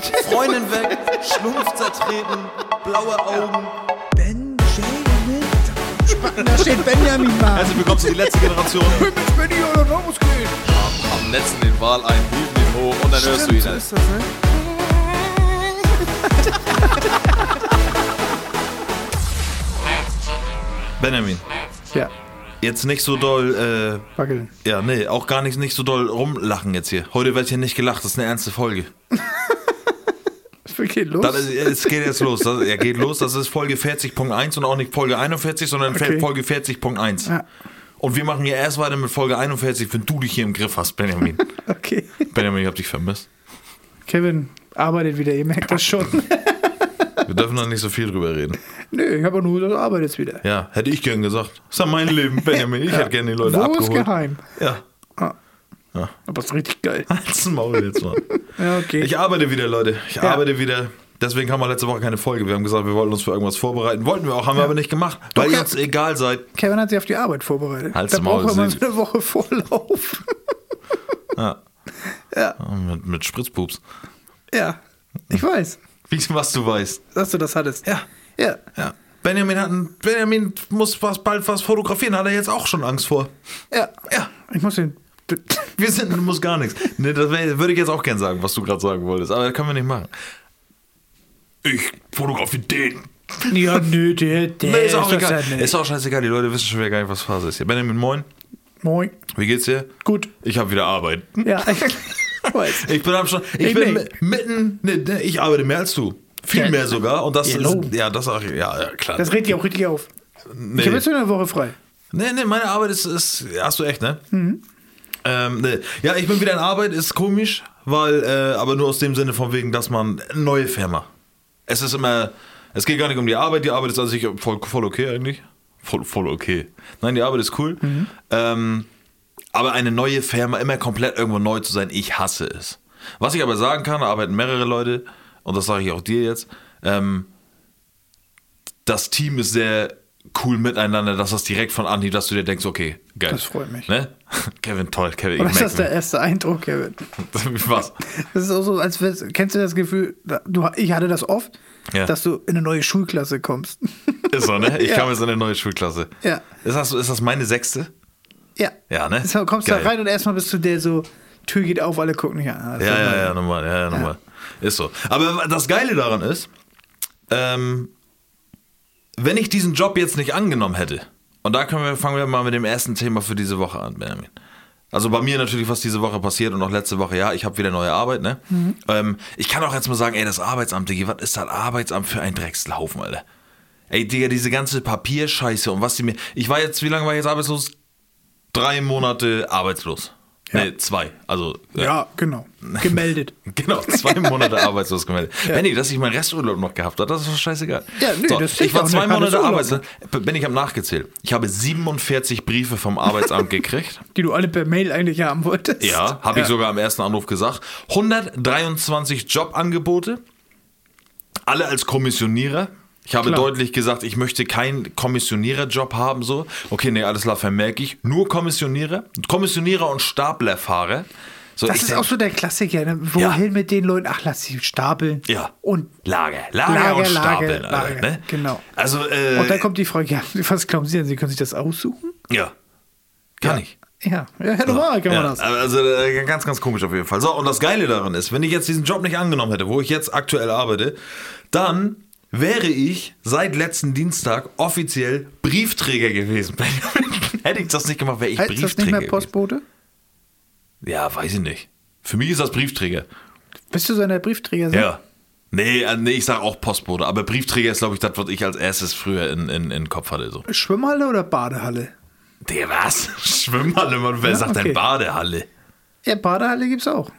Freundin weg, Schlumpf zertreten, blaue Augen. Benjamin. Da steht Benjamin mal. Herzlich willkommen zu die letzte Generation. Mit Benny oder Ramos gehen. Am letzten den Wal ein, hielten ihn hoch und dann hörst du ihn. so ist das, ne? Benjamin, Ja, jetzt nicht so doll, wackeln. äh, ja, nee, auch gar nicht, nicht so doll rumlachen jetzt hier. Heute wird hier nicht gelacht, das ist eine ernste Folge. Wir gehen los. Das es geht jetzt los. Das, ja, geht los. Das ist Folge 40.1 und auch nicht Folge 41, sondern Okay. Folge 40.1. Ja. Und wir machen hier erst weiter mit Folge 41, wenn du dich hier im Griff hast, Benjamin. Okay. Benjamin, ich hab dich vermisst. Kevin arbeitet wieder, ihr merkt das schon. Wir dürfen noch nicht so viel drüber reden. Nö, ich habe auch nur, du arbeitest wieder. Ja, hätte ich gern gesagt. Das ist ja mein Leben, Benjamin. Ich hätte gerne die Leute Wo abgeholt. ist geheim? Ja. Aber ist richtig geil. Halt's Maul jetzt mal. Ja, okay. Ich arbeite wieder, Leute. Ich Ja. arbeite wieder. Deswegen haben wir letzte Woche keine Folge. Wir haben gesagt, wir wollten uns für irgendwas vorbereiten. Wollten wir auch, haben wir aber nicht gemacht. Weil ihr ja. uns egal seid. Kevin hat sich auf die Arbeit vorbereitet. Halt's da Maul, braucht immer Sil- so eine Woche Vorlauf. Ja. Ja. Mit, mit Spritzpups. ja, ich weiß, Wie, was du weißt. dass du das hattest. Ja. Ja. Ja. Benjamin, hat ein, Benjamin muss was, bald was fotografieren, hat er jetzt auch schon Angst vor. Ja. Ja. Ich muss den. Wir sind, du musst gar nichts. Nee, das wär, würde ich jetzt auch gern sagen, was du gerade sagen wolltest, aber das können wir nicht machen. Ich fotografiere den. Ja, nö, der, der Nee, ist auch das egal. Ist auch scheißegal, die Leute wissen schon wieder gar nicht, was Phase ist hier. Benjamin, moin. Moin. Wie geht's dir? Gut. Ich habe wieder Arbeit. Ja, ich weiß. Ich bin am schon, ich, Ich bin mitten, ne, ne, ich arbeite mehr als du. Viel Ja. mehr sogar. Und das Genau. ist, ja, das auch, ja, ja, klar. Das regt dich auch richtig auf. nee. Ich habe jetzt eine Woche frei. Nee, nee, meine Arbeit ist, ist hast du echt, ne? Mhm. Ähm, nee. Ja, ich bin wieder in Arbeit, ist komisch, weil, äh, aber nur aus dem Sinne von wegen, dass man neue Firma. Es ist immer, es geht gar nicht um die Arbeit, die Arbeit ist an sich voll, voll okay eigentlich. Voll, voll okay. Nein, die Arbeit ist cool. Mhm. Ähm, aber eine neue Firma, immer komplett irgendwo neu zu sein, ich hasse es. Was ich aber sagen kann, da arbeiten mehrere Leute, und das sage ich auch dir jetzt, ähm, das Team ist sehr cool miteinander, dass das direkt von Anhieb, dass du dir denkst, okay, geil. Das freut mich. Ne? Kevin, toll, Kevin. Oder ist das der erste Eindruck, Kevin? Was? Das ist auch so, als kennst du das Gefühl, du, ich hatte das oft, Ja. dass du in eine neue Schulklasse kommst. Ist so, ne? Ich Ja. komme jetzt in eine neue Schulklasse. Ja. Ist das, ist das meine sechste? Ja. Ja, ne? Deshalb kommst Geil. da rein und erstmal bist du der so, Tür geht auf, alle gucken dich an. Ah, das Ja, ja, ja, normal, ja, ja, normal. Ist so. Aber das Geile daran ist, ähm, wenn ich diesen Job jetzt nicht angenommen hätte, und da können wir, fangen wir mal mit dem ersten Thema für diese Woche an, Benjamin. Also bei mir natürlich, was diese Woche passiert und auch letzte Woche, ja, ich habe wieder neue Arbeit, ne? Ähm, ich kann auch jetzt mal sagen, ey, das Arbeitsamt, Digga, was ist das Arbeitsamt für ein Dreckslaufen, Alter? Ey, Digga, diese ganze Papierscheiße und was die mir. Ich war jetzt, wie lange war ich jetzt arbeitslos? Drei Monate arbeitslos. Ja. Nee, zwei. Also. äh, Ja, genau. Gemeldet. Genau, zwei Monate arbeitslos gemeldet. Benni, dass ich meinen Resturlaub noch gehabt habe, das ist doch scheißegal. Ja, nö, das ich war zwei Monate arbeitslos. Benni, ich habe nachgezählt. Ich habe 47 Briefe vom Arbeitsamt gekriegt. Die du alle per Mail eigentlich haben wolltest. Ja, habe ich Ja. sogar am ersten Anruf gesagt. 123 Jobangebote, alle als Kommissionierer. Ich habe Klar. deutlich gesagt, ich möchte keinen Kommissioniererjob haben, so. Okay, nee, alles klar, vermerke ich. Nur Kommissionierer, Kommissionierer und Staplerfahrer. So, Das ist denk- auch so der Klassiker. Ne? Wohin mit den Leuten? Ach, lass sie stapeln. Ja. Und, Lager, Lager, Lager, und Lager, Stapeln. Lager, Alter, ne? genau. Also, äh, und dann kommt die Frage, ja, was glauben Sie denn? Sie können sich das aussuchen? ja, kann ich. Ja, ja normal kann man Ja, das. also äh, ganz, ganz komisch auf jeden Fall. So, und das Geile daran ist, wenn ich jetzt diesen Job nicht angenommen hätte, wo ich jetzt aktuell arbeite, dann wäre ich seit letzten Dienstag offiziell Briefträger gewesen. hätte ich das nicht gemacht, wäre ich Heißt das Briefträger nicht mehr gewesen. Postbote? Ja, weiß ich nicht. Für mich ist das Briefträger. Bist du so ein Briefträger? Ja. Nee, äh, nee, ich sag auch Postbote, aber Briefträger ist, glaube ich, das, was ich als erstes früher in, in, in Kopf hatte. So. Schwimmhalle oder Badehalle? Der was? Schwimmhalle, Mann. Wer Ja, sagt denn okay. Badehalle? Ja, Badehalle gibt's auch.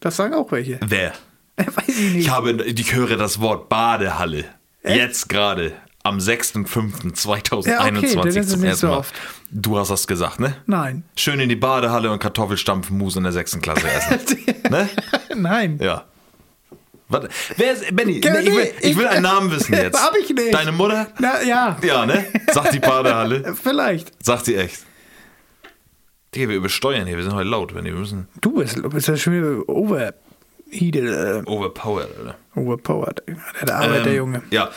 Das sagen auch welche. Wer? Weiß ich nicht. Ich habe, ich höre das Wort Badehalle. Jetzt gerade. Am 6.5.2021 Ja, okay, zum ersten so Mal. oft. Du hast das gesagt, ne? Nein. Schön in die Badehalle und Kartoffelstampfmus in der sechsten Klasse essen. ne? Nein. Ja. Warte, wer ist, Benny, nee, ich, will, ich will einen Namen wissen jetzt. Hab ich nicht. Deine Mutter? Na ja, Ja, ne? Sagt die Badehalle. vielleicht. Sagt sie echt. Digga, wir übersteuern hier, wir sind heute laut, wenn wir müssen. Du bist, bist ja schon wieder over. Overheated, äh, Overpowered, Alter. overpowered. Der Arbeit, der Ähm, Junge. Ja.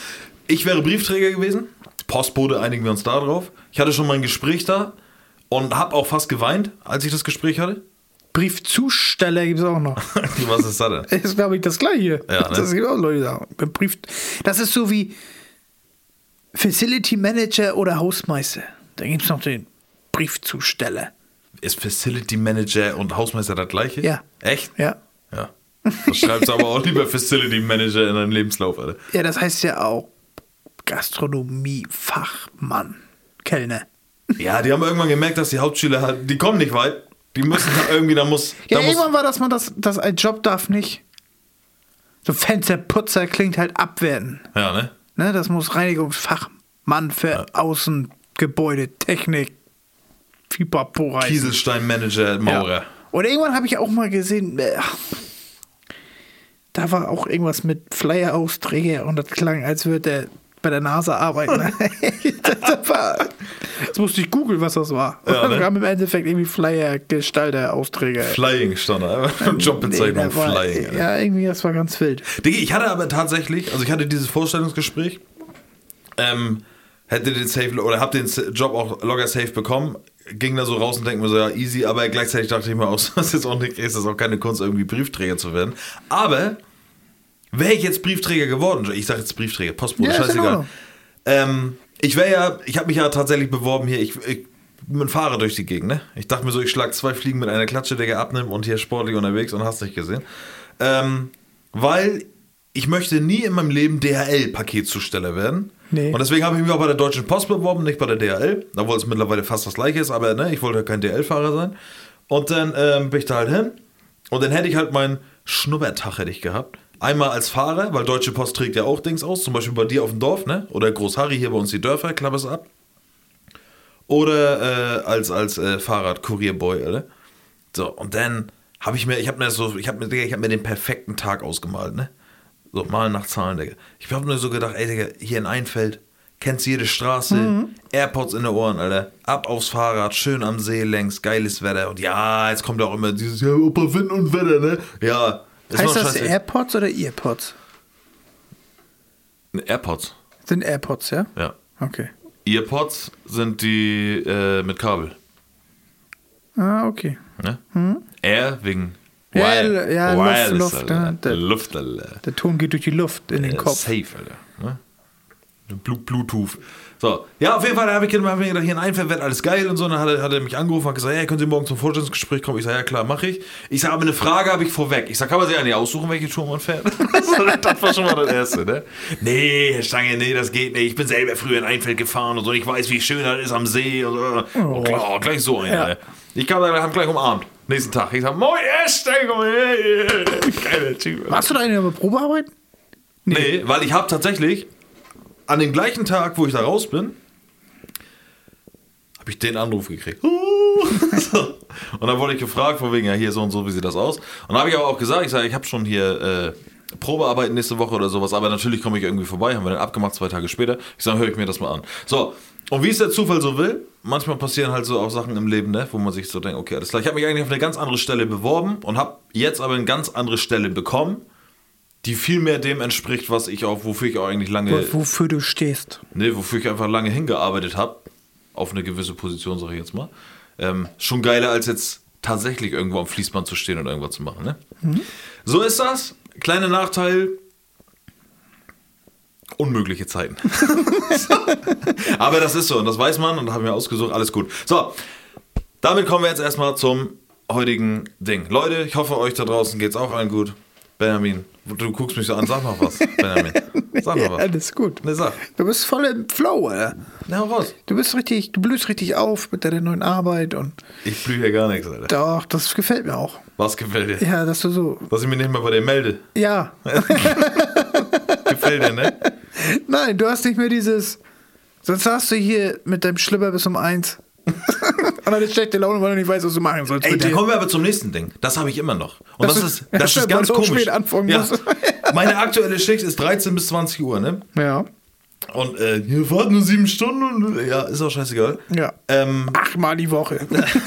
Ich wäre Briefträger gewesen. Postbote, einigen wir uns da drauf. Ich hatte schon mein Gespräch da und habe auch fast geweint, als ich das Gespräch hatte. Briefzusteller gibt es auch noch. Was ist das denn? Das ist, glaube ich, das gleiche. Ja, ne? Das gibt auch Leute, sagen. Brief, das ist so wie Facility Manager oder Hausmeister. Da gibt es noch den Briefzusteller. Ist Facility Manager und Hausmeister das gleiche? Ja. Echt? Ja. Ja. Das schreibst du aber auch lieber Facility Manager in deinen Lebenslauf, Alter. Ja, das heißt ja auch Gastronomiefachmann. Kellner. Ja, die haben irgendwann gemerkt, dass die Hauptschüler halt, die kommen nicht weit. Die müssen da irgendwie, da muss. Ja, da muss irgendwann war das mal, das, das ein Job darf nicht. So Fensterputzer klingt halt abwerten. ja, ne? Ne, das muss Reinigungsfachmann für Außengebäude, Technik, Pipapo heißen. Kieselstein Manager, Maurer. Ja. Und irgendwann habe ich auch mal gesehen, äh, da war auch irgendwas mit Flyer-Austräger und das klang, als würde der bei der NASA arbeiten. das war, musste ich googeln, was das war. Und Ja, dann ne? kam im Endeffekt irgendwie Flyer, Gestalter, Austräger. Flying stand da. Jobbezeichnung Nee, war- Flying. Ja, irgendwie, das war ganz wild. Digga, ich hatte aber tatsächlich, also ich hatte dieses Vorstellungsgespräch, ähm, hätte den Safe oder hab den Job auch locker safe bekommen, ging da so raus und denke mir so, ja, easy, aber gleichzeitig dachte ich mir auch, das ist jetzt auch nicht, ist das auch keine Kunst, irgendwie Briefträger zu werden. Aber wäre ich jetzt Briefträger geworden, ich sage jetzt Briefträger, Postbote, Ja, scheißegal. Ähm, ich wäre ja, ich habe mich ja tatsächlich beworben hier, ich, ich mit Fahrer durch die Gegend, ne? Ich dachte mir so, ich schlag zwei Fliegen mit einer Klatsche, der abnimmt und hier sportlich unterwegs und hast nicht gesehen. Ähm, weil ich möchte nie in meinem Leben DHL-Paketzusteller werden. Nee. Und deswegen habe ich mich auch bei der Deutschen Post beworben, nicht bei der DHL, obwohl es mittlerweile fast das gleiche ist, aber ne, ich wollte ja kein DHL-Fahrer sein. Und dann ähm, bin ich da halt hin und dann hätte ich halt meinen Schnuppertag hätte ich gehabt. Einmal als Fahrer, weil Deutsche Post trägt ja auch Dings aus, zum Beispiel bei dir auf dem Dorf, ne? Oder Groß Harry hier bei uns die Dörfer, klappe es ab. Oder äh, als, als äh, Fahrrad-Kurierboy, oder? So, und dann habe ich mir, ich habe mir so, ich habe mir, ich mir den perfekten Tag ausgemalt, ne? So, mal nach Zahlen, Digga. Ich habe nur so gedacht, ey, Digga, hier in Einfeld, kennst jede Straße, Airpods in den Ohren, Alter. Ab aufs Fahrrad, schön am See längs, geiles Wetter. Und ja, jetzt kommt auch immer dieses, ja, Opa, Wind und Wetter, ne? Ja. ist heißt das scheiße. AirPods oder Earpods? Airpods, Sind AirPods, ja? ja. Okay. Earpods sind die äh, mit Kabel. Ah, okay. Ne? Air wegen Ja, Wire- ja, Luft, Wireless, Luft, Alter. ja, der- Luft, Alter. Der Ton geht durch die Luft in den Kopf. Safe, Alter. Ne? Blu- Bluetooth. So, ja, auf jeden Fall habe ich hab mir gedacht, hier in Einfeld wird alles geil und so. Und dann hat er, hat er mich angerufen und gesagt, hey, können Sie morgen zum Vorstellungsgespräch kommen? Ich sage, ja klar, mache ich. Ich sage, aber eine Frage habe ich vorweg. Ich sage, kann man sich ja nicht aussuchen, welche Tour man fährt? Das war schon mal das Erste, ne? Nee, Herr Stange, nee, das geht nicht. Ich bin selber früher in Einfeld gefahren und so. Ich weiß, wie schön das ist am See und so. Und klar, gleich so einer. Ja. ne? Ich kam da, wir haben gleich umarmt. Nächsten Tag. Ich sage, moin, Stange, komm her. Geiler Typ. Warst du da in der Probearbeit? Nee, weil ich habe tatsächlich an dem gleichen Tag, wo ich da raus bin, habe ich den Anruf gekriegt. So. und dann wurde ich gefragt, von wegen, ja, hier so und so, wie sieht das aus? Und dann habe ich aber auch gesagt, ich sage, ich habe schon hier äh, Probearbeiten nächste Woche oder sowas, aber natürlich komme ich irgendwie vorbei, haben wir dann abgemacht, zwei Tage später. Ich sage, höre ich mir das mal an. So, und wie es der Zufall so will, manchmal passieren halt so auch Sachen im Leben, ne, wo man sich so denkt, okay, alles klar. Ich habe mich eigentlich auf eine ganz andere Stelle beworben und habe jetzt aber eine ganz andere Stelle bekommen, die viel mehr dem entspricht, was ich auch, wofür ich auch eigentlich lange, Wo- Wofür du stehst. ne, wofür ich einfach lange hingearbeitet habe, auf eine gewisse Position, sage ich jetzt mal. Ähm, schon geiler als jetzt tatsächlich irgendwo am Fließband zu stehen und irgendwas zu machen. Ne? So ist das. Kleiner Nachteil. Unmögliche Zeiten. Aber das ist so und das weiß man und da haben wir ausgesucht, alles gut. So, damit kommen wir jetzt erstmal zum heutigen Ding. Leute, ich hoffe, euch da draußen geht's auch allen gut. Benjamin, du guckst mich so an, sag noch was. Benjamin, sag noch Ja, was. alles gut. Ne, sag. Du bist voll im Flow, Alter. Na, hau raus. Du bist richtig, du blühst richtig auf mit deiner neuen Arbeit und Ich blühe hier gar nichts, Alter. doch, das gefällt mir auch. Was gefällt dir? Ja, dass du so, Dass ich mich nicht mehr bei dir melde. ja. Dir, ne? Nein, du hast nicht mehr dieses, sonst hast du hier mit deinem Schlipper bis um eins. und dann ist schlechte Laune, weil du nicht weißt, was du machen sollst. Ey, da kommen wir aber zum nächsten Ding. Das habe ich immer noch. Und Das das, ist- ist, das ja, ist stimmt, ganz auch komisch. spät anfangen ja. Meine aktuelle Schicht ist 13 bis 20 Uhr, ne? ja, Und äh, hier warten nur sieben Stunden. Und, ja, ist auch scheißegal. ja. Ähm, Achtmal die Woche.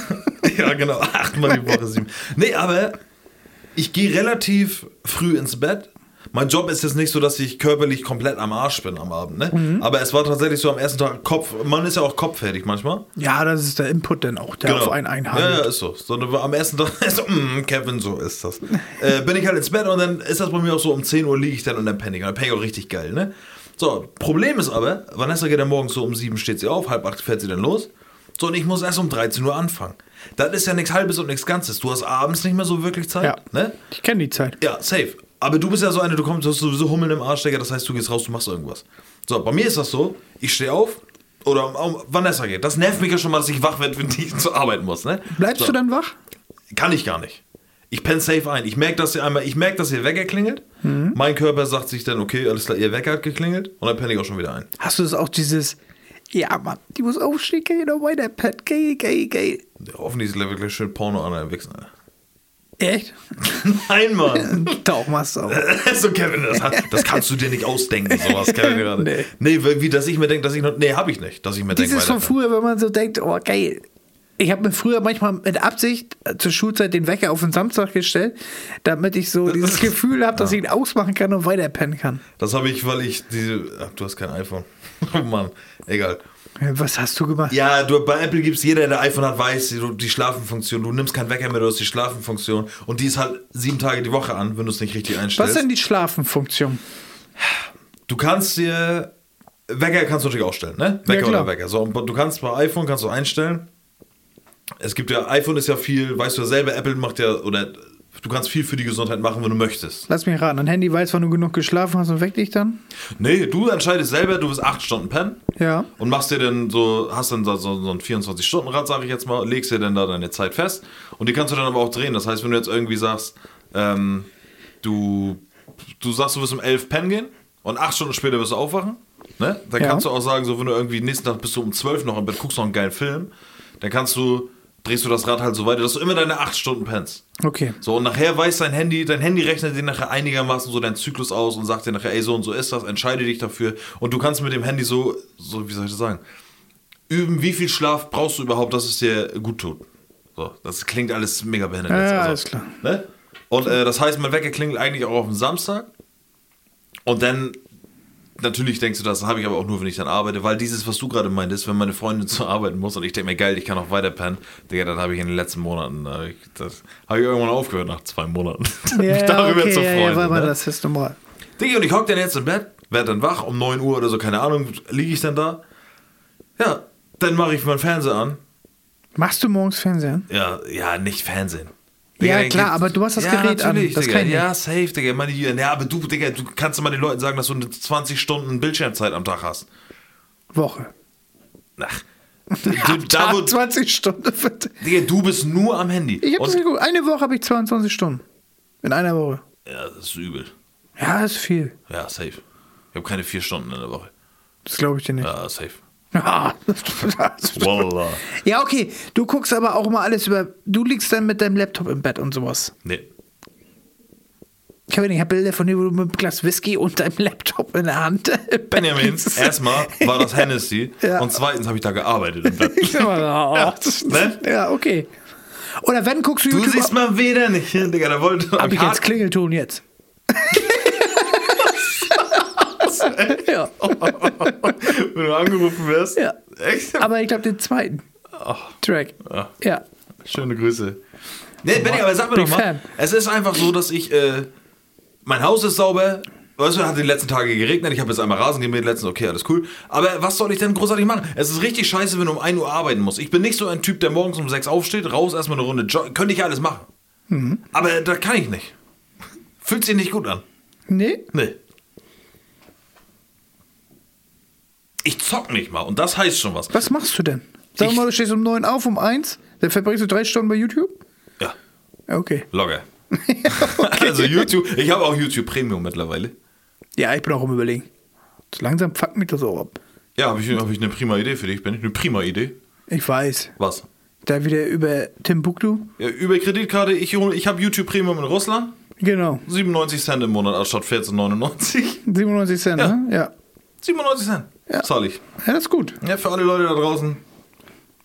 ja, genau. Achtmal die Woche sieben. Nee, aber ich gehe relativ früh ins Bett. Mein Job ist jetzt nicht so, dass ich körperlich komplett am Arsch bin am Abend, ne? Mhm. Aber es war tatsächlich so am ersten Tag Kopf. Man ist ja auch kopffertig manchmal. Ja, das ist der Input dann auch, der auf einen Genau. Ja, ja, ist so. so am ersten Tag ist so, mm, Kevin, so ist das. äh, bin ich halt ins Bett und dann ist das bei mir auch so, um 10 Uhr liege ich dann und dann penne ich. Und dann penne ich auch richtig geil, ne? So, Problem ist aber, Vanessa geht dann morgens so um 7 steht sie auf, halb 8 fährt sie dann los. So, und ich muss erst um 13 Uhr anfangen. Das ist ja nichts Halbes und nichts Ganzes. Du hast abends nicht mehr so wirklich Zeit, Ja. ne? Ich kenne die Zeit. Ja, safe. Aber du bist ja so eine, du kommst, du hast sowieso Hummeln im Arsch, Digga, das heißt, du gehst raus, du machst irgendwas. So, bei mir ist das so, ich stehe auf oder um, Vanessa geht. Das nervt mich ja schon mal, dass ich wach werde, wenn ich zur Arbeit muss, ne? Bleibst so. du dann wach? Kann ich gar nicht. Ich penne safe ein. Ich merke, dass ihr einmal, ich merke, dass ihr Wecker klingelt. Mhm. Mein Körper sagt sich dann, okay, alles klar, ihr Wecker hat geklingelt und dann penne ich auch schon wieder ein. Hast du das auch dieses, ja Mann, die muss aufstehen, geh noch weiter, geh, geh. Ja, hoffentlich ist er wirklich schön Porno an der Wichsen. Alter. Echt? Nein, Mann. Auch. so, Kevin, das, das kannst du dir nicht ausdenken, sowas, Kevin, gerade. Nee. Nee, wie, dass ich mir denke, dass ich noch, nee, hab ich nicht, dass ich mir denke, Dieses von weiter- früher, wenn man so denkt, oh geil. Ich habe mir früher manchmal mit Absicht äh, zur Schulzeit den Wecker auf den Samstag gestellt, damit ich so dieses Gefühl habe, dass ich ihn ausmachen kann und weiterpennen kann. Das habe ich, weil ich diese, ach, du hast kein iPhone. Oh Mann, egal. Was hast du gemacht? Ja, du, bei Apple gibt es jeder, der iPhone hat, weiß die, die Schlafenfunktion. Du nimmst keinen Wecker mehr, du hast die Schlafenfunktion. Und die ist halt sieben Tage die Woche an, wenn du es nicht richtig Was einstellst. ist denn die Schlafenfunktion? Du kannst dir, Wecker kannst du natürlich ausstellen, ne? Wecker klar. oder Wecker. So, und du kannst bei iPhone kannst du einstellen. Es gibt ja, iPhone ist ja viel, weißt du ja selber, Apple macht ja, oder du kannst viel für die Gesundheit machen, wenn du möchtest. Lass mich raten, dein Handy weiß, wann du genug geschlafen hast und weckt dich dann? Nee, du entscheidest selber, du bist acht Stunden pennen. Ja. Und machst dir dann so, hast dann so, so ein 24-Stunden-Rad, sag ich jetzt mal, legst dir dann da deine Zeit fest und die kannst du dann aber auch drehen. Das heißt, wenn du jetzt irgendwie sagst, ähm, du, du sagst, du wirst um 11 pennen gehen und acht Stunden später wirst du aufwachen, ne? Dann Ja. kannst du auch sagen, so wenn du irgendwie nächsten Tag bist du um 12 noch im Bett, guckst noch einen geilen Film, dann kannst du, drehst du das Rad halt so weiter, dass du immer deine acht Stunden pennst. Okay. So, und nachher weiß dein Handy, dein Handy rechnet dir nachher einigermaßen so deinen Zyklus aus und sagt dir nachher, ey, so und so ist das, entscheide dich dafür. Und du kannst mit dem Handy so, so, wie soll ich das sagen, üben, wie viel Schlaf brauchst du überhaupt, dass es dir gut tut. So, das klingt alles mega behindert. Ja, jetzt, ja, alles klar. Ne? Und äh, das heißt, mein Wecker klingelt eigentlich auch auf dem Samstag. Und dann, natürlich denkst du, das habe ich aber auch nur, wenn ich dann arbeite, weil dieses, was du gerade meintest, wenn meine Freundin zur Arbeit muss und ich denke mir, geil, ich kann auch weiter pennen, Digga, dann habe ich in den letzten Monaten, äh, das habe ich irgendwann aufgehört nach zwei Monaten, mich darüber okay, zu ja, freuen. ja, weil man ne? das ist normal. Digga, und ich hocke dann jetzt im Bett, werde dann wach, um 9 Uhr oder so, keine Ahnung, liege ich dann da. Ja, dann mache ich meinen Fernseher an. Machst du morgens Fernsehen? Ja, ja, nicht Fernsehen. Ja, dann klar, aber du hast das Gerät an, das Digga. kann Ja, safe, Digga. Meine, ja, aber du, Digga, du kannst immer den Leuten sagen, dass du eine 20 Stunden Bildschirmzeit am Tag hast. Woche. Ach. Du, da, wo, 20 Stunden. Digga, du bist nur am Handy. Ich das Und, geguckt. Eine Woche habe ich 22 Stunden. In einer Woche. ja, das ist übel. Ja, ist viel. Ja, safe. Ich habe keine vier Stunden in der Woche. Das glaube ich dir nicht. Ja, safe. Ja. Okay. Du guckst aber auch mal alles über. Du liegst dann mit deinem Laptop im Bett und sowas. Nee. Ich habe Bilder von dir, wo du mit einem Glas Whisky und deinem Laptop in der Hand. Benjamin, erstmal war das Hennessy Ja. und zweitens habe ich da gearbeitet im Bett. ja, ne? ja, okay. Oder wenn guckst du Du YouTube. siehst mal wieder nicht hin, Digga. Da wollte Hab ich jetzt Klingelton jetzt? ja. Wenn du angerufen wirst. Ja. Echt? Aber ich glaube den zweiten Track. Ja. Ja. Schöne Grüße. Nee, Benny, aber sag mir Big doch mal, Fan. es ist einfach so, dass ich, äh, mein Haus ist sauber, weißt du, hat die letzten Tage geregnet, ich habe jetzt einmal Rasen gemäht letztens, okay, alles cool. Aber was soll ich denn großartig machen? Es ist richtig scheiße, wenn du um 1 Uhr arbeiten musst. Ich bin nicht so ein Typ, der morgens um 6 aufsteht, raus, erstmal eine Runde joggen, könnte ich alles machen. Mhm. Aber da kann ich nicht. Fühlt sich nicht gut an. Nee? Nee. Ich zock nicht mal und das heißt schon was. Was machst du denn? Sag Ich- mal, du stehst um 9 auf, um 1, dann verbringst du drei Stunden bei YouTube? Ja, Okay. Logger. Also YouTube, ich habe auch YouTube Premium mittlerweile. Ja, ich bin auch am überlegen. Langsam fuckt mich das auch ab. Ja, habe ich, hab ich eine prima Idee für dich, Ben. Eine prima Idee. Ich weiß. Was? Da wieder über Timbuktu? Ja, über Kreditkarte, ich, hol- ich habe YouTube Premium in Russland. Genau. 97 Cent im Monat anstatt 14,99. 97 Cent, Ja. ne? Ja. 97 Cent. Ja. Zahl ich. Ja, das ist gut. Ja, für alle Leute da draußen.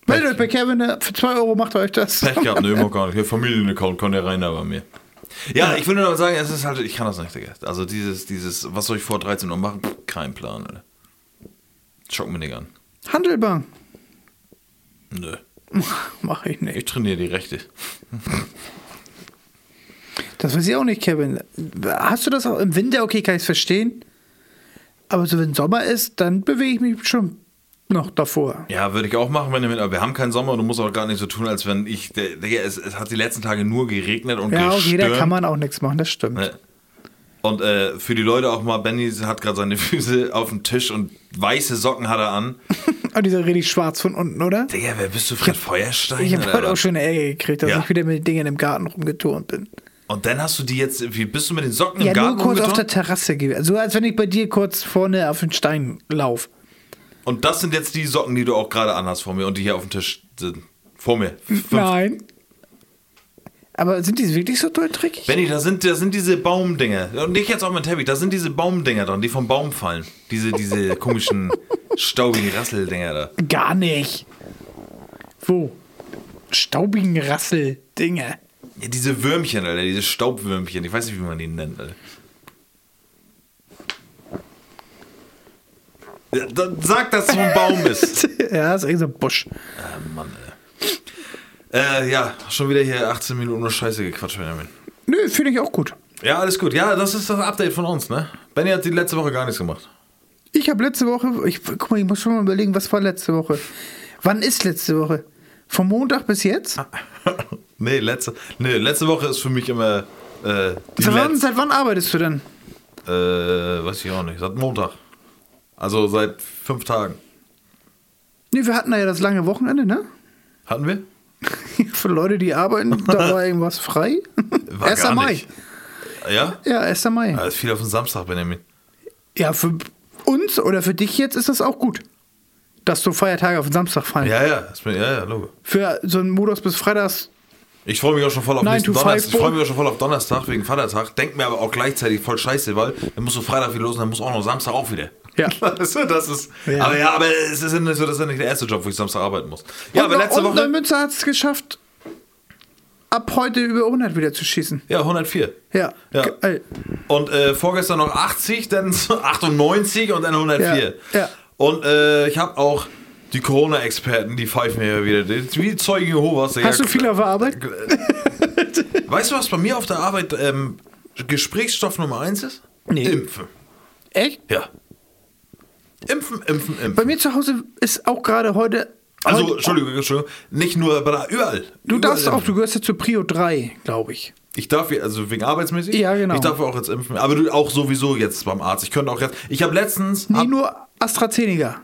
Meldet euch bei Kevin, ne? für 2 Euro macht er euch das. Pech gehabt, ne, immer gar nicht. Der Familienaccount kommt ja rein da bei mir. Ja, ich will nur sagen, es ist halt, ich kann das nicht, Digga. Also dieses, dieses, was soll ich vor 13 Uhr machen? Kein Plan, Alter. Schock mir nicht an. Handelbar. Nö. Mach ich nicht. Ich trainiere die Rechte. Das weiß ich auch nicht, Kevin. Hast du das auch im Winter? Okay, kann ich es verstehen. Aber so wenn Sommer ist, dann bewege ich mich schon noch davor. Ja, würde ich auch machen, wenn du mit, aber wir haben keinen Sommer und du musst auch gar nicht so tun, als wenn ich, der, Digga, es, es hat die letzten Tage nur geregnet und Ja, gestürmt. kann man auch nichts machen, das stimmt. Ne? Und äh, für die Leute auch mal, Benny hat gerade seine Füße auf dem Tisch und weiße Socken hat er an. Aber die sind richtig schwarz von unten, oder? Digga, wer bist du, Fred Feuerstein? Ich habe heute auch schon Ärger gekriegt, dass Ja. ich wieder mit den Dingen im Garten rumgeturnt bin. Und dann hast du die jetzt, wie bist du mit den Socken Ja, im Garten nur kurz auf der? Terrasse gewesen. So als wenn ich bei dir kurz vorne auf den Stein laufe. Und das sind jetzt die Socken, die du auch gerade anhast vor mir und die hier auf dem Tisch sind. Vor mir. Fünf. Nein. Aber sind die wirklich so doll dreckig? Benny, da sind, da sind diese Baumdinger. Und nicht jetzt auch mit Teppich, da sind diese Baumdinger dran, die vom Baum fallen. Diese, diese komischen staubigen Rasseldinger da. Gar nicht. Wo? Staubigen Rassel-Dinge. Ja, diese Würmchen, Alter, diese Staubwürmchen. Ich weiß nicht, wie man die nennt, Alter. Ja, dann sag, dass es so ein Baum ist. ja, ist irgendein so ein Busch. Ah, Mann, Alter. Äh, ja, schon wieder hier 18 Minuten nur Scheiße gequatscht, Benjamin. Nö, finde ich auch gut. Ja, alles gut. Ja, das ist das Update von uns, ne? Benny hat die letzte Woche gar nichts gemacht. Ich habe letzte Woche, ich, guck mal, ich muss schon mal überlegen, was war letzte Woche. Wann ist letzte Woche? Vom Montag bis jetzt? nee, letzte, nee, letzte Woche ist für mich immer äh, die Seit wann, seit wann arbeitest du denn? Äh, weiß ich auch nicht. Seit Montag. Also seit fünf Tagen. Nee, wir hatten ja das lange Wochenende, ne? Hatten wir? Für Leute, die arbeiten, da war irgendwas frei. War 1. gar Mai. nicht. Ja? Ja, 1. Mai. Ja, ist viel auf den Samstag, Benjamin. Ja, für uns oder für dich jetzt ist das auch gut. Dass so Feiertage auf den Samstag fallen. Ja, ja, ist mir, ja, ja, Logo. Für so einen Modus bis Freitags. Ich freue mich auch schon voll auf Nine nächsten Donnerstag. Ich freue mich auch schon voll auf Donnerstag wegen Vatertag. Denk mir aber auch gleichzeitig voll scheiße, weil dann musst du Freitag wieder los und dann muss auch noch Samstag auch wieder. Ja. Du, das ist. Ja. Aber ja, aber es ist ja nicht so, das ist nicht der erste Job, wo ich Samstag arbeiten muss. Ja, und, aber letzte und Woche. Münze hat es geschafft, ab heute über 100 wieder zu schießen. Ja, 104. Ja. Ja. Geil. Und äh, vorgestern noch 80, dann 98 und dann 104. Ja, ja. Und äh, ich habe auch die Corona-Experten, die pfeifen mir ja wieder. Wie Zeugen Jehovas. Hast du viel auf der Arbeit? Weißt du, was bei mir auf der Arbeit ähm, Gesprächsstoff Nummer 1 ist? Nee. Impfen. Echt? Ja. Impfen, impfen, impfen. Bei mir zu Hause ist auch gerade heute. also, heute, Entschuldigung, Entschuldigung. Nicht nur, aber überall. Du überall darfst auch, impfen. du gehörst ja zu Prio 3, glaube ich. Ich darf, also wegen arbeitsmäßig? Ja, genau. Ich darf auch jetzt impfen. Aber du auch sowieso jetzt beim Arzt. Ich könnte auch jetzt. Ich habe letztens. Nee, hab, nur AstraZeneca.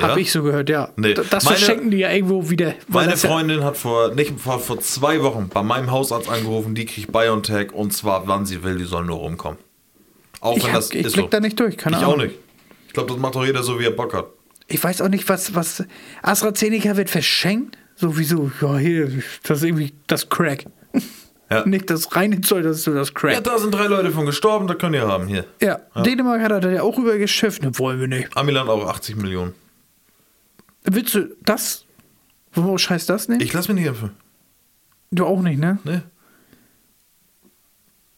Ja? Habe ich so gehört, ja. Nee. Das Meine- verschenken die ja irgendwo wieder. Meine das ja- Freundin hat vor, nicht, vor, vor zwei Wochen bei meinem Hausarzt angerufen, die kriegt BioNTech und zwar wann sie will, die soll nur rumkommen. Auch Ich, wenn hab, das ich ist so. da nicht durch, keine ich Ahnung. auch nicht. Ich glaube, das macht doch jeder so, wie er Bock hat. Ich weiß auch nicht, was, was AstraZeneca wird verschenkt. Sowieso, ja, hier, das ist irgendwie das Crack. Ja. Nicht das reine Zeug, das ist so das Ja, Crack. da sind drei Leute von gestorben, da könnt ihr haben hier. Ja, Dänemark hat da ja auch rübergeschifft. Ne, wollen wir nicht. Amiland auch 80 Millionen. Willst du das? Wo scheiß das nicht? Ich lass mich nicht impfen. du auch nicht, ne? Ne?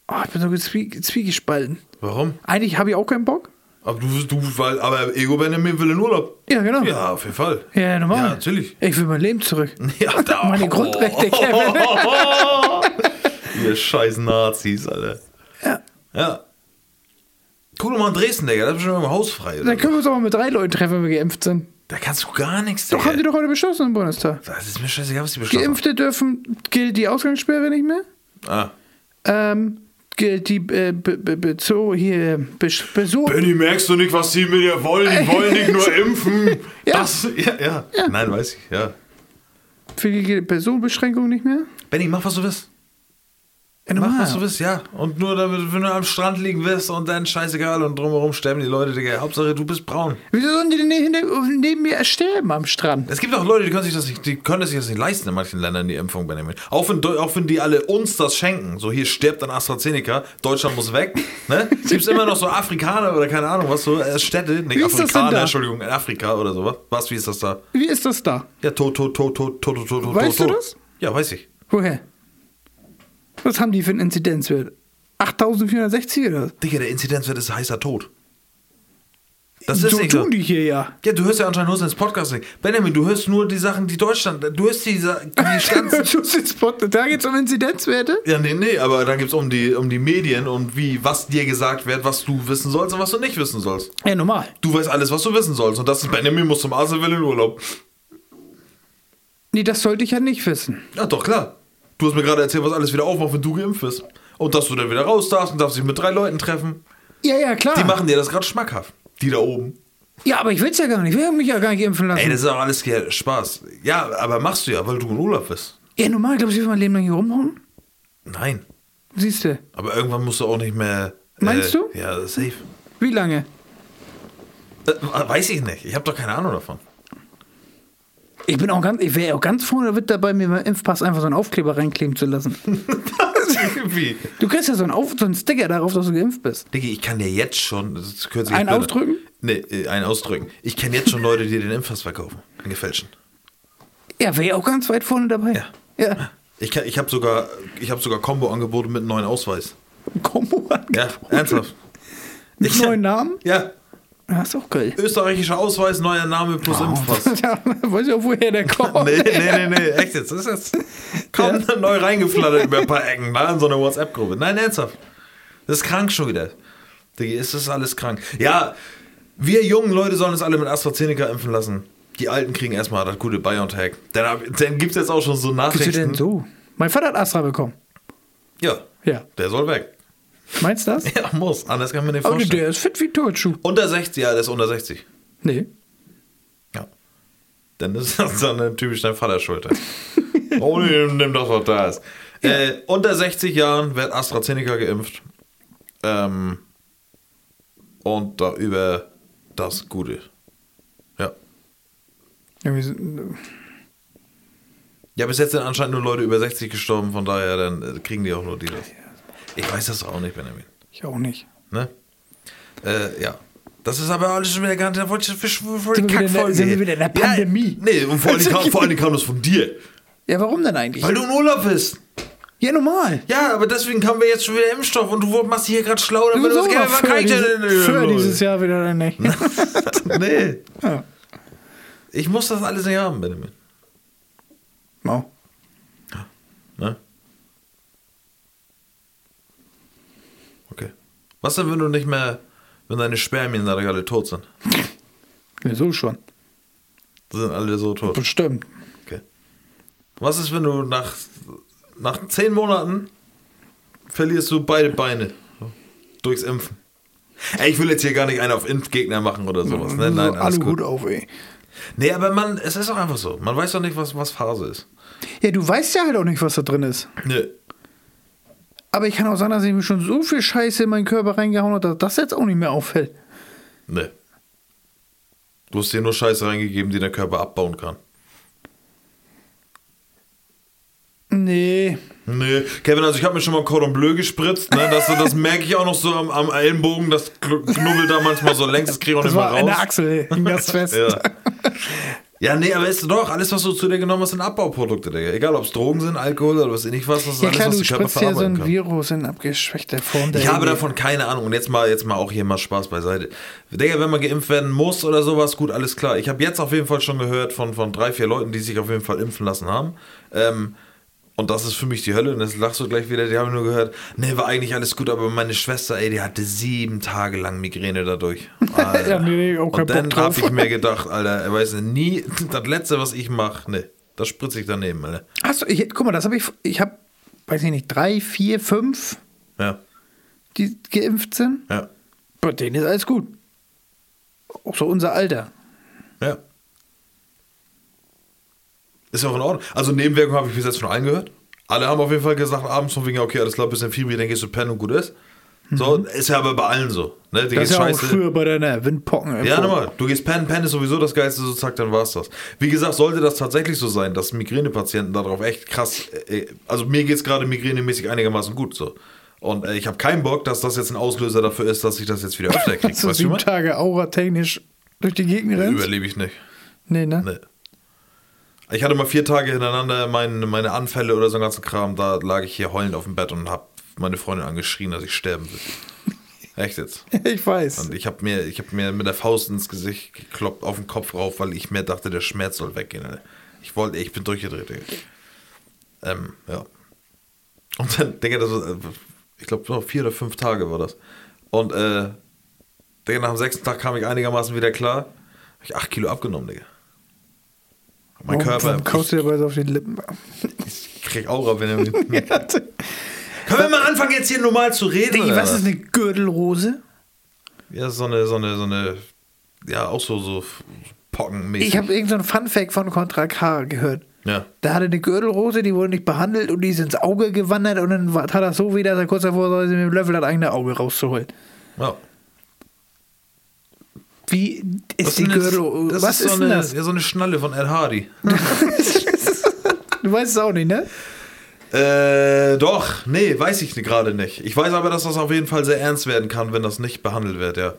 Oh, ich bin so zwiegespalten. Warum? Eigentlich habe ich auch keinen Bock. Aber du, du weil, aber Ego Benjamin will in Urlaub. Ja, genau. Ja, auf jeden Fall. Ja, normal. Ja, natürlich. Ich will mein Leben zurück. Ja, da. Meine Grundrechte, Kevin. Ihr scheiß Nazis, Alter. Ja. Ja. Guck doch mal in Dresden, Digga. Da ist bestimmt immer Haus frei. Dann können wir uns auch mal mit drei Leuten treffen, wenn wir geimpft sind. Da kannst du gar nichts, Doch, haben die doch heute beschlossen im Bundestag. Das ist mir scheißegal, was die beschlossen Geimpfte dürfen, gilt die Ausgangssperre nicht mehr. Ah. Ähm, gilt die, äh, be, be, be, so, hier, Bes- Besuch. Benny, merkst du nicht, was die mit dir wollen? Die wollen nicht nur impfen. Ja. Das, ja, ja, Nein, weiß ich, ja. Für die Personenbeschränkung nicht mehr. Benny, mach, was du willst. Ja, Mach, was du willst, ja. Und nur damit, wenn du am Strand liegen wirst und dann scheißegal und drumherum sterben die Leute, Digga. Hauptsache, du bist braun. Wieso sollen die denn neben, neben mir sterben am Strand? Es gibt auch Leute, die können sich das nicht, die können sich das nicht leisten in manchen Ländern, die Impfung Benjamin. Auch wenn, auch wenn die alle uns das schenken. So, hier stirbt dann AstraZeneca, Deutschland muss weg. Ne? Es gibt immer noch so Afrikaner oder keine Ahnung was, so äh, Städte, nicht Wie ist das denn Afrikaner, da? Entschuldigung, in Afrika oder sowas. Was, wie ist das da? Wie ist das da? Ja, tot, tot, tot, tot, tot, tot, tot, Weißt tot. du das? Ja, weiß ich. Woher? Was haben die für einen Inzidenzwert? 8460 oder? Digga, der Inzidenzwert ist heißer Tod. Das ist so. tun die hier ja. Ja, du hörst ja anscheinend nur ins Podcast. Benjamin, du hörst nur die Sachen, die Deutschland, du hörst die, die ganzen da geht es um Inzidenzwerte? Ja, nee, nee, aber dann geht es um die, um die Medien und wie, was dir gesagt wird, was du wissen sollst und was du nicht wissen sollst. Ja, normal. Du weißt alles, was du wissen sollst. Und das ist Benjamin muss zum will in Urlaub. Nee, das sollte ich ja nicht wissen. Ja, doch, klar. Du hast mir gerade erzählt, was alles wieder aufmacht, wenn du geimpft bist. Und dass du dann wieder raus darfst und darfst dich mit drei Leuten treffen. Ja, ja, klar. Die machen dir das gerade schmackhaft. Die da oben. ja, aber ich will's ja gar nicht. Ich will mich ja gar nicht impfen lassen. Ey, das ist auch alles hier Spaß. Ja, aber machst du ja, weil du in Urlaub bist. ja, normal. Glaubst du, ich will mein Leben lang hier rumhauen? Nein. Siehst du. Aber irgendwann musst du auch nicht mehr. Meinst äh, du? Ja, safe. Wie lange? Äh, weiß ich nicht. Ich habe doch keine Ahnung davon. Ich bin auch ganz, ich wäre auch ganz vorne mit dabei, mir beim Impfpass einfach so einen Aufkleber reinkleben zu lassen. Wie? Du kriegst ja so einen, Auf, so einen Sticker darauf, dass du geimpft bist. Diggi, ich kann dir jetzt schon. Das Einen bin- ausdrücken? Nee, äh, einen ausdrücken. Ich kenne jetzt schon Leute, die den Impfpass verkaufen. Den gefälschen. Ja, wäre auch ganz weit vorne dabei. Ja. Ja. Ich, kann- ich habe sogar, ich hab sogar Combo-Angebote mit einem neuen Ausweis. Kombo an. Ja, ernsthaft. Mit Ich- neuen Namen? Ja, Ja, ist auch geil. österreichischer Ausweis, neuer Name plus Impfpass. Ja, weiß ich auch, woher der kommt. Nee, nee, nee, nee, echt jetzt. Das ist jetzt kaum neu reingeflattert über ein paar Ecken, da in so eine WhatsApp-Gruppe. Nein, ernsthaft. Das ist krank schon wieder. Diggi, ist das alles krank. Ja, wir jungen Leute sollen uns alle mit AstraZeneca impfen lassen. Die Alten kriegen erstmal das gute BioNTech. Dann, dann gibt es jetzt auch schon so Nachrichten. denn so? Mein Vater hat Astra bekommen. Ja, Ja. der soll weg. Meinst du das? Ja, muss. Anders kann man Aber vorstellen. der ist fit wie Turnschuh. Unter 60, ja, der ist unter 60. Nee. Ja. Dann ist das dann typisch dein Vater schuld. oh, nee, nimm das, was da ist. Äh, unter 60 Jahren wird AstraZeneca geimpft. Ähm, und da über das Gute. Ja. Ja, wir sind, Ja, bis jetzt sind anscheinend nur Leute über 60 gestorben, von daher dann äh, kriegen die auch nur die das. Ich weiß das auch nicht, Benjamin. ich auch nicht. Ne? Äh, ja. Das ist aber alles schon wieder. Da wollte ich die Kackfolge. sind wir wieder in der Pandemie? Ja, nee, und vor allem, kam, vor allem kam das von dir. Ja, warum denn eigentlich? Weil du in Urlaub bist. ja, normal. Ja, aber deswegen haben wir jetzt schon wieder Impfstoff und du machst hier gerade schlau, damit Du das gerne auch noch für, diese, für dieses Jahr wieder dann nicht. Nee. Ja. Ich muss das alles nicht haben, Benjamin. Oh. Ne? Okay. Was denn, wenn du nicht mehr, wenn deine Spermien da alle tot sind? Ja, so schon. Sind alle so tot. Bestimmt. Okay. Was ist, wenn du nach, nach zehn Monaten verlierst du beide Beine durchs Impfen? Ey, ich will jetzt hier gar nicht einen auf Impfgegner machen oder sowas. Ne? Nein, alles alle gut. gut auf, ey. Nee, aber man, es ist auch einfach so. Man weiß doch nicht, was, was Phase ist. Ja, du weißt ja halt auch nicht, was da drin ist. Nee. Aber ich kann auch sagen, dass ich mir schon so viel Scheiße in meinen Körper reingehauen habe, dass das jetzt auch nicht mehr auffällt. Nee. Du hast dir nur Scheiße reingegeben, die der Körper abbauen kann. Nee. Nee, Kevin, also ich habe mir schon mal Cordon Bleu gespritzt, ne? Das, das merke ich auch noch so am, am Ellenbogen, das knubbelt da manchmal so längs, das kriege ich auch nicht mehr raus. eine Achsel, hing das fest. Ja. ja, nee, aber ist doch, alles, was du zu dir genommen hast, sind Abbauprodukte, Digga. Egal, ob es Drogen sind, Alkohol oder was ich nicht was, das ist Ja alles, klar, was du der Körper spritzt ja so verarbeiten ein kann. Virus in abgeschwächter Form. Ich habe davon keine Ahnung. Und jetzt mal, jetzt mal auch hier mal Spaß beiseite. Digga, wenn man geimpft werden muss oder sowas, gut, alles klar. Ich habe jetzt auf jeden Fall schon gehört von, von drei, vier Leuten, die sich auf jeden Fall impfen lassen haben. Ähm, und das ist für mich die Hölle. Und das lachst du gleich wieder. Die haben nur gehört, nee, war eigentlich alles gut, aber meine Schwester, ey, die hatte sieben Tage lang Migräne dadurch. Ja, nee, nee, auch kein und dann habe ich mir gedacht, Alter, er weiß nie, das Letzte, was ich mache, nee, das spritze ich daneben, Alter. Achso, guck mal, das habe ich. Ich habe, weiß ich nicht, drei, vier, fünf, Ja, die geimpft sind. ja, Bei denen ist alles gut. Auch so unser Alter. Ist ja auch in Ordnung. Also Nebenwirkungen habe ich bis jetzt von allen gehört. Alle haben auf jeden Fall gesagt, abends von wegen, okay, alles klar, bisschen Fieber, dann gehst du pennen und gut ist. So, ist ja aber bei allen so. Ne? Mhm. Das ist ja auch früher bei deiner Windpocken. Ja, nochmal. Du gehst pennen, pennen ist sowieso das Geilste, so zack, dann war's das. Wie gesagt, sollte das tatsächlich so sein, dass Migränepatienten darauf echt krass, äh, also mir geht's gerade migränemäßig einigermaßen gut so. Und äh, ich habe keinen Bock, dass das jetzt ein Auslöser dafür ist, dass ich das jetzt wieder öfter kriege. So sieben? Tage Aura technisch durch die Gegend rennst. Überlebe ich nicht. Nee, ne? Nee. Ich hatte mal vier Tage hintereinander meine, meine Anfälle oder so einen ganzen Kram. Da lag ich hier heulend auf dem Bett und habe meine Freundin angeschrien, dass ich sterben will. Echt jetzt. Ich weiß. Und ich habe mir, ich hab mir mit der Faust ins Gesicht gekloppt, auf den Kopf rauf, weil ich mir dachte, der Schmerz soll weggehen. Ich wollte, ich bin durchgedreht. Digga. Ähm, ja. Und dann, war, äh, ich glaube, noch vier oder fünf Tage war das. Und, äh, Digga, nach dem sechsten Tag kam ich einigermaßen wieder klar. Hab ich acht Kilo abgenommen, Digga. Mein Warum- Körper, warum kaust du dir dabei so auf den Lippen? ich krieg Aura, wenn er mit Können wir mal anfangen, jetzt hier normal zu reden? Diggi, was ist eine Gürtelrose? Ja, so eine, so eine, so eine, ja, auch so, so pockenmäßig. Ich habe irgendeinen so Funfact von Contra K gehört. ja. Da hatte eine Gürtelrose, die wurde nicht behandelt und die ist ins Auge gewandert und dann tat er so wieder, dass er kurz davor war, sie mit dem Löffel das eigene Auge rauszuholen. ja. Wie ist Was die Gürtel? das Was ist, so eine, das? Ja, so eine Schnalle von Ed Hardy. Du weißt es auch nicht, ne? äh, doch, nee, weiß ich gerade nicht. Ich weiß aber, dass das auf jeden Fall sehr ernst werden kann, wenn das nicht behandelt wird, ja.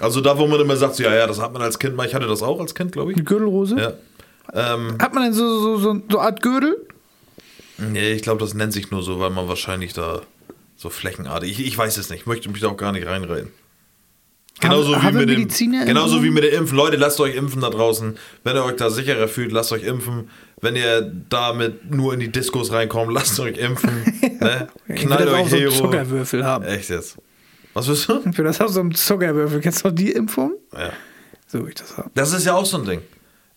Also da, wo man immer sagt, so, ja, ja, das hat man als Kind mal. Ich hatte das auch als Kind, glaube Eine ich. Gürtelrose? Ja. Ähm, Hat man denn so, so, so, so eine Art Gürtel? nee, ich glaube, das nennt sich nur so, weil man wahrscheinlich da so flächenartig. Ich, ich weiß es nicht. Ich möchte mich da auch gar nicht reinreden. Genauso, Haben- wie haben mit dem, genauso wie mit der Impfen. Leute, lasst euch impfen da draußen. Wenn ihr euch da sicherer fühlt, lasst euch impfen. Wenn ihr damit nur in die Diskos reinkommt, lasst euch impfen. ne? Ich Knallt das auch euch so einen Hero. Zuckerwürfel haben. Echt jetzt. Was willst du? Ich will das auch so einen Zuckerwürfel. Kennst du noch die Impfung? Ja. So will ich das haben. Das ist ja auch so ein Ding.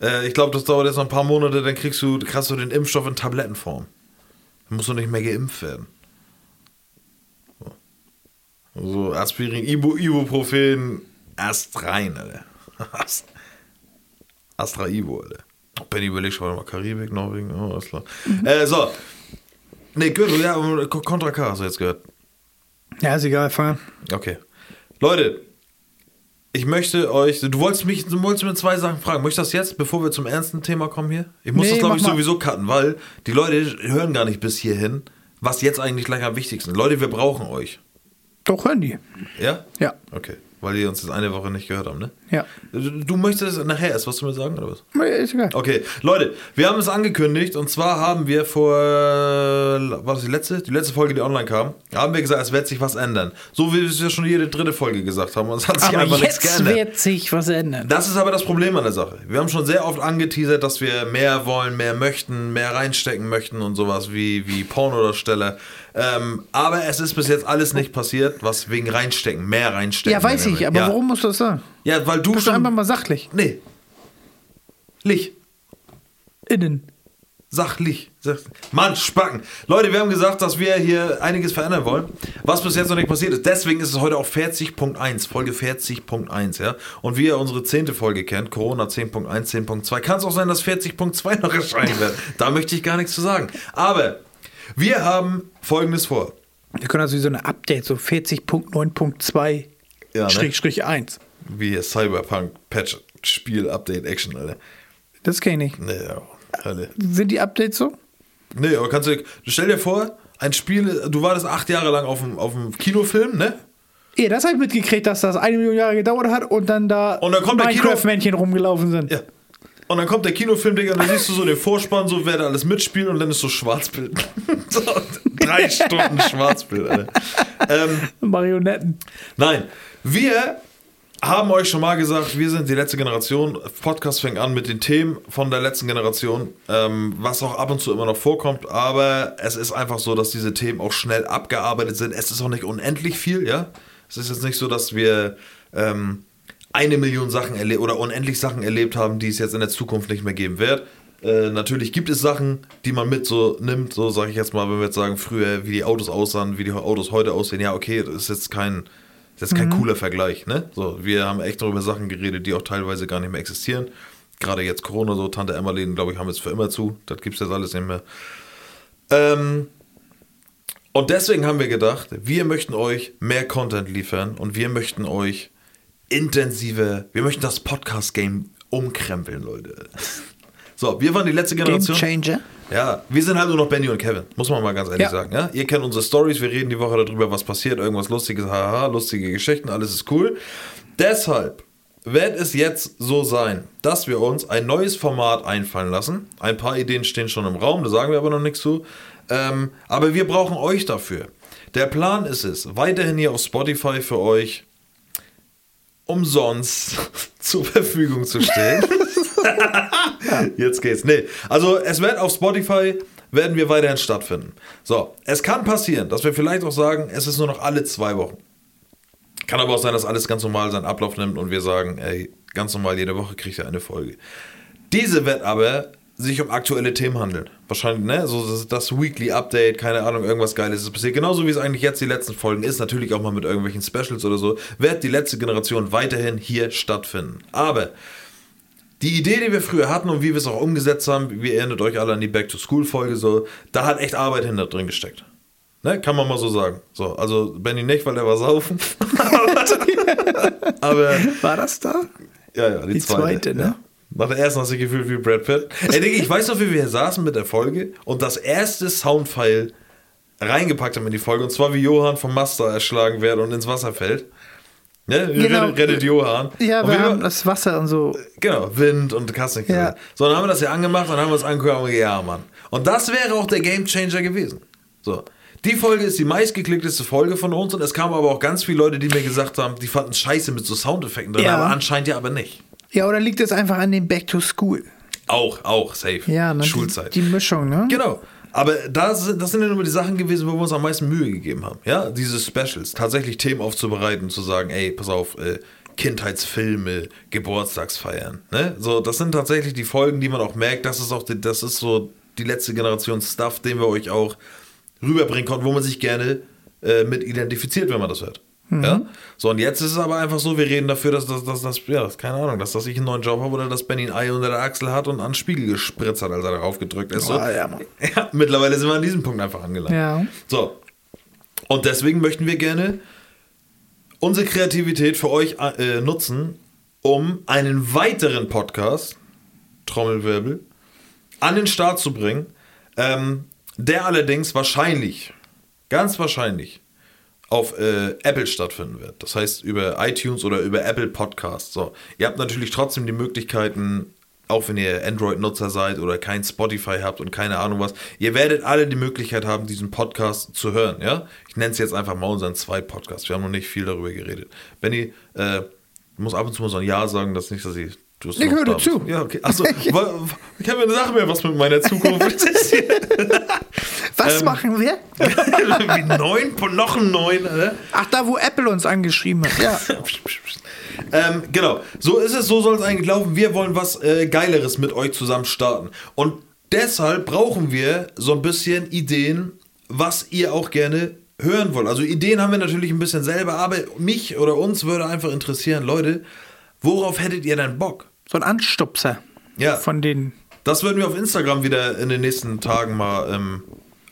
Äh, ich glaube, das dauert jetzt noch ein paar Monate, dann kriegst du, kriegst du den Impfstoff in Tablettenform. Dann musst du nicht mehr geimpft werden. So, Aspirin, Ibu, Ibuprofen, erst rein, Alter. Ast- Astra Ibu, Alter. Benny überlegt schon mal Karibik, Norwegen, oh, alles klar. Äh, so. Ne, Gürtel, ja, Contra K hast du jetzt gehört. Ja, ist egal, fahren. Okay. Leute, ich möchte euch. Du wolltest mich du wolltest mir zwei Sachen fragen. Möchtest du das jetzt, bevor wir zum ernsten Thema kommen hier? Ich muss Nee, das, glaube ich, mal. sowieso cutten, weil die Leute hören gar nicht bis hierhin, was jetzt eigentlich gleich am wichtigsten ist. Leute, wir brauchen euch. Doch, hören die. Ja? Ja. Okay. Weil die uns jetzt eine Woche nicht gehört haben, ne? Ja. Du, du möchtest nachher erst was zu mir sagen, oder was? Ist egal. Okay, Leute, wir haben es angekündigt und zwar haben wir vor, war das die letzte? Die letzte Folge, die online kam, haben wir gesagt, es wird sich was ändern. So wie wir es ja schon jede dritte Folge gesagt haben und es hat sich Aber einfach nichts jetzt geändert. wird sich was ändern. Das ist aber das Problem an der Sache. Wir haben schon sehr oft angeteasert, dass wir mehr wollen, mehr möchten, mehr reinstecken möchten und sowas wie, wie Pornodarsteller. Ähm, aber es ist bis jetzt alles nicht passiert, was wegen reinstecken, mehr reinstecken. Ja, weiß ich, aber ja. warum musst du das sagen? Ja, weil du Bist schon... einfach mal sachlich. nee. Lich. Innen. Sachlich. Sach- Mann, Spacken. Leute, wir haben gesagt, dass wir hier einiges verändern wollen, was bis jetzt noch nicht passiert ist. Deswegen ist es heute auch 40.1, Folge 40.1, ja. Und wie ihr unsere zehnte Folge kennt, Corona 10.1, 10.2, kann es auch sein, dass 40.2 noch erscheinen wird. Da möchte ich gar nichts zu sagen. Aber wir haben Folgendes vor. Wir können also wie so eine Update, so 40.9.2 Ja, ne? Strich, Strich 1. Wie hier Cyberpunk Patch Spiel Update Action, Alter. Das kenne ich. Nee, Hölle. Sind die Updates so? Nee, aber kannst du, stell dir vor, ein Spiel, du wartest acht Jahre lang auf dem, auf dem Kinofilm, ne? Ja, das habe ich mitgekriegt, dass das eine Million Jahre gedauert hat und dann da Und dann kommt der Kino- Minecraft-Männchen rumgelaufen sind. Ja. Und dann kommt der Kinofilm, Digga, und dann siehst du so den Vorspann, so wer da alles mitspielt und dann ist so Schwarzbild. so, drei Stunden Schwarzbild, Alter. Ähm, Marionetten. nein, wir haben euch schon mal gesagt, wir sind die letzte Generation. Podcast fängt an mit den Themen von der letzten Generation, ähm, was auch ab und zu immer noch vorkommt, aber es ist einfach so, dass diese Themen auch schnell abgearbeitet sind. Es ist auch nicht unendlich viel, ja. Es ist jetzt nicht so, dass wir ähm, eine Million Sachen erlebt oder unendlich Sachen erlebt haben, die es jetzt in der Zukunft nicht mehr geben wird. Äh, natürlich gibt es Sachen, die man mit so nimmt, so sage ich jetzt mal, wenn wir jetzt sagen, früher, wie die Autos aussahen, wie die Autos heute aussehen, ja, okay, das ist jetzt kein, das ist kein cooler Vergleich, ne? So, wir haben echt noch über Sachen geredet, die auch teilweise gar nicht mehr existieren. Gerade jetzt Corona, so, Tante Emma-Läden, glaube ich, haben jetzt für immer zu. Das gibt es jetzt alles nicht mehr. Ähm, und deswegen haben wir gedacht, wir möchten euch mehr Content liefern und wir möchten euch intensive, wir möchten das Podcast-Game umkrempeln, Leute. So, wir waren die letzte Game Generation. Changer. Ja, wir sind halt nur noch Benny und Kevin, muss man mal ganz ehrlich Ja. sagen. Ja? Ihr kennt unsere Stories, wir reden die Woche darüber, was passiert, irgendwas Lustiges, haha, lustige Geschichten, alles ist cool. Deshalb wird es jetzt so sein, dass wir uns ein neues Format einfallen lassen. Ein paar Ideen stehen schon im Raum, da sagen wir aber noch nichts zu. Ähm, aber wir brauchen euch dafür. Der Plan ist es, weiterhin hier auf Spotify für euch umsonst zur Verfügung zu stellen. Jetzt geht's. Nee, also es wird auf Spotify werden wir weiterhin stattfinden. So, es kann passieren, dass wir vielleicht auch sagen, es ist nur noch alle zwei Wochen. Kann aber auch sein, dass alles ganz normal seinen Ablauf nimmt und wir sagen, ey, ganz normal jede Woche kriegt ihr eine Folge. Diese wird aber sich um aktuelle Themen handeln. Wahrscheinlich, ne? So das, das Weekly Update, keine Ahnung, irgendwas Geiles ist passiert. Genauso wie es eigentlich jetzt die letzten Folgen ist, natürlich auch mal mit irgendwelchen Specials oder so, wird die letzte Generation weiterhin hier stattfinden. Aber die Idee, die wir früher hatten und wie wir es auch umgesetzt haben, wir erinnert euch alle an die Back-to-School-Folge, so, da hat echt Arbeit hinter drin gesteckt. Ne? Kann man mal so sagen. So, also Benny nicht, weil der war saufen. Aber. War das da? Ja, ja, die, Die zweite. zweite, ne? Ja. Nach der ersten hast du gefühlt wie Brad Pitt. Ey, Digga, ich weiß noch, wie wir hier saßen mit der Folge und das erste Soundfile reingepackt haben in die Folge. Und zwar wie Johann vom Master erschlagen wird und ins Wasser fällt. Ne? Genau. Rettet, Johann. Ja, und wir wir- haben das Wasser und so. Genau, Wind und nicht Ja. So, dann haben wir das ja angemacht und haben wir uns angehört und gesagt, ja, Mann. Und das wäre auch der Gamechanger gewesen. So. Die Folge ist die meistgeklickteste Folge von uns und es kamen aber auch ganz viele Leute, die mir gesagt haben, die fanden scheiße mit so Soundeffekten drin, Ja. aber anscheinend ja aber nicht. Ja, oder liegt es einfach an dem Back to School? Auch, auch, safe. Ja, ne? Schulzeit. Die, die Mischung, ne? Genau. Aber das, sind- das sind ja nur die Sachen gewesen, wo wir uns am meisten Mühe gegeben haben. Ja, diese Specials. Tatsächlich Themen aufzubereiten, zu sagen, ey, pass auf, äh, Kindheitsfilme, Geburtstagsfeiern. Ne? So, das sind tatsächlich die Folgen, die man auch merkt, das ist auch die, das ist so die letzte Generation Stuff, den wir euch auch rüberbringen konnten, wo man sich gerne äh, mit identifiziert, wenn man das hört. Ja? So, und jetzt ist es aber einfach so, wir reden dafür, dass das, dass, das ja, keine Ahnung, dass, dass ich einen neuen Job habe oder dass Benny ein Ei unter der Achsel hat und an den Spiegel gespritzt hat, als er darauf gedrückt ist. So. Oh, ja, Mann. Ja, mittlerweile sind wir an diesem Punkt einfach angelangt. Ja. So. Und deswegen möchten wir gerne unsere Kreativität für euch äh, nutzen, um einen weiteren Podcast, Trommelwirbel, an den Start zu bringen, ähm, der allerdings wahrscheinlich, ganz wahrscheinlich, auf äh, Apple stattfinden wird. Das heißt über iTunes oder über Apple Podcasts. So. Ihr habt natürlich trotzdem die Möglichkeiten, auch wenn ihr Android-Nutzer seid oder kein Spotify habt und keine Ahnung was, ihr werdet alle die Möglichkeit haben, diesen Podcast zu hören. Ja? Ich nenne es jetzt einfach mal unseren Zweit-Podcast. Wir haben noch nicht viel darüber geredet. Benny, äh, du musst ab und zu mal so ein Ja sagen, dass nicht, dass ich. Du Ich höre zu. Ja, okay. Achso, ich habe eine Sache mehr, was mit meiner Zukunft ist. Was Ähm. machen wir? Neun, noch ein neun, ne? Ach, da, wo Apple uns angeschrieben hat. Ja. Ähm, genau, so ist es, so soll es eigentlich laufen. Wir wollen was äh, Geileres mit euch zusammen starten. Und deshalb brauchen wir so ein bisschen Ideen, was ihr auch gerne hören wollt. Also Ideen haben wir natürlich ein bisschen selber, aber mich oder uns würde einfach interessieren, Leute, worauf hättet ihr denn Bock? So ein Anstupser. Ja. Von den. Das würden wir auf Instagram wieder in den nächsten Tagen mal ähm,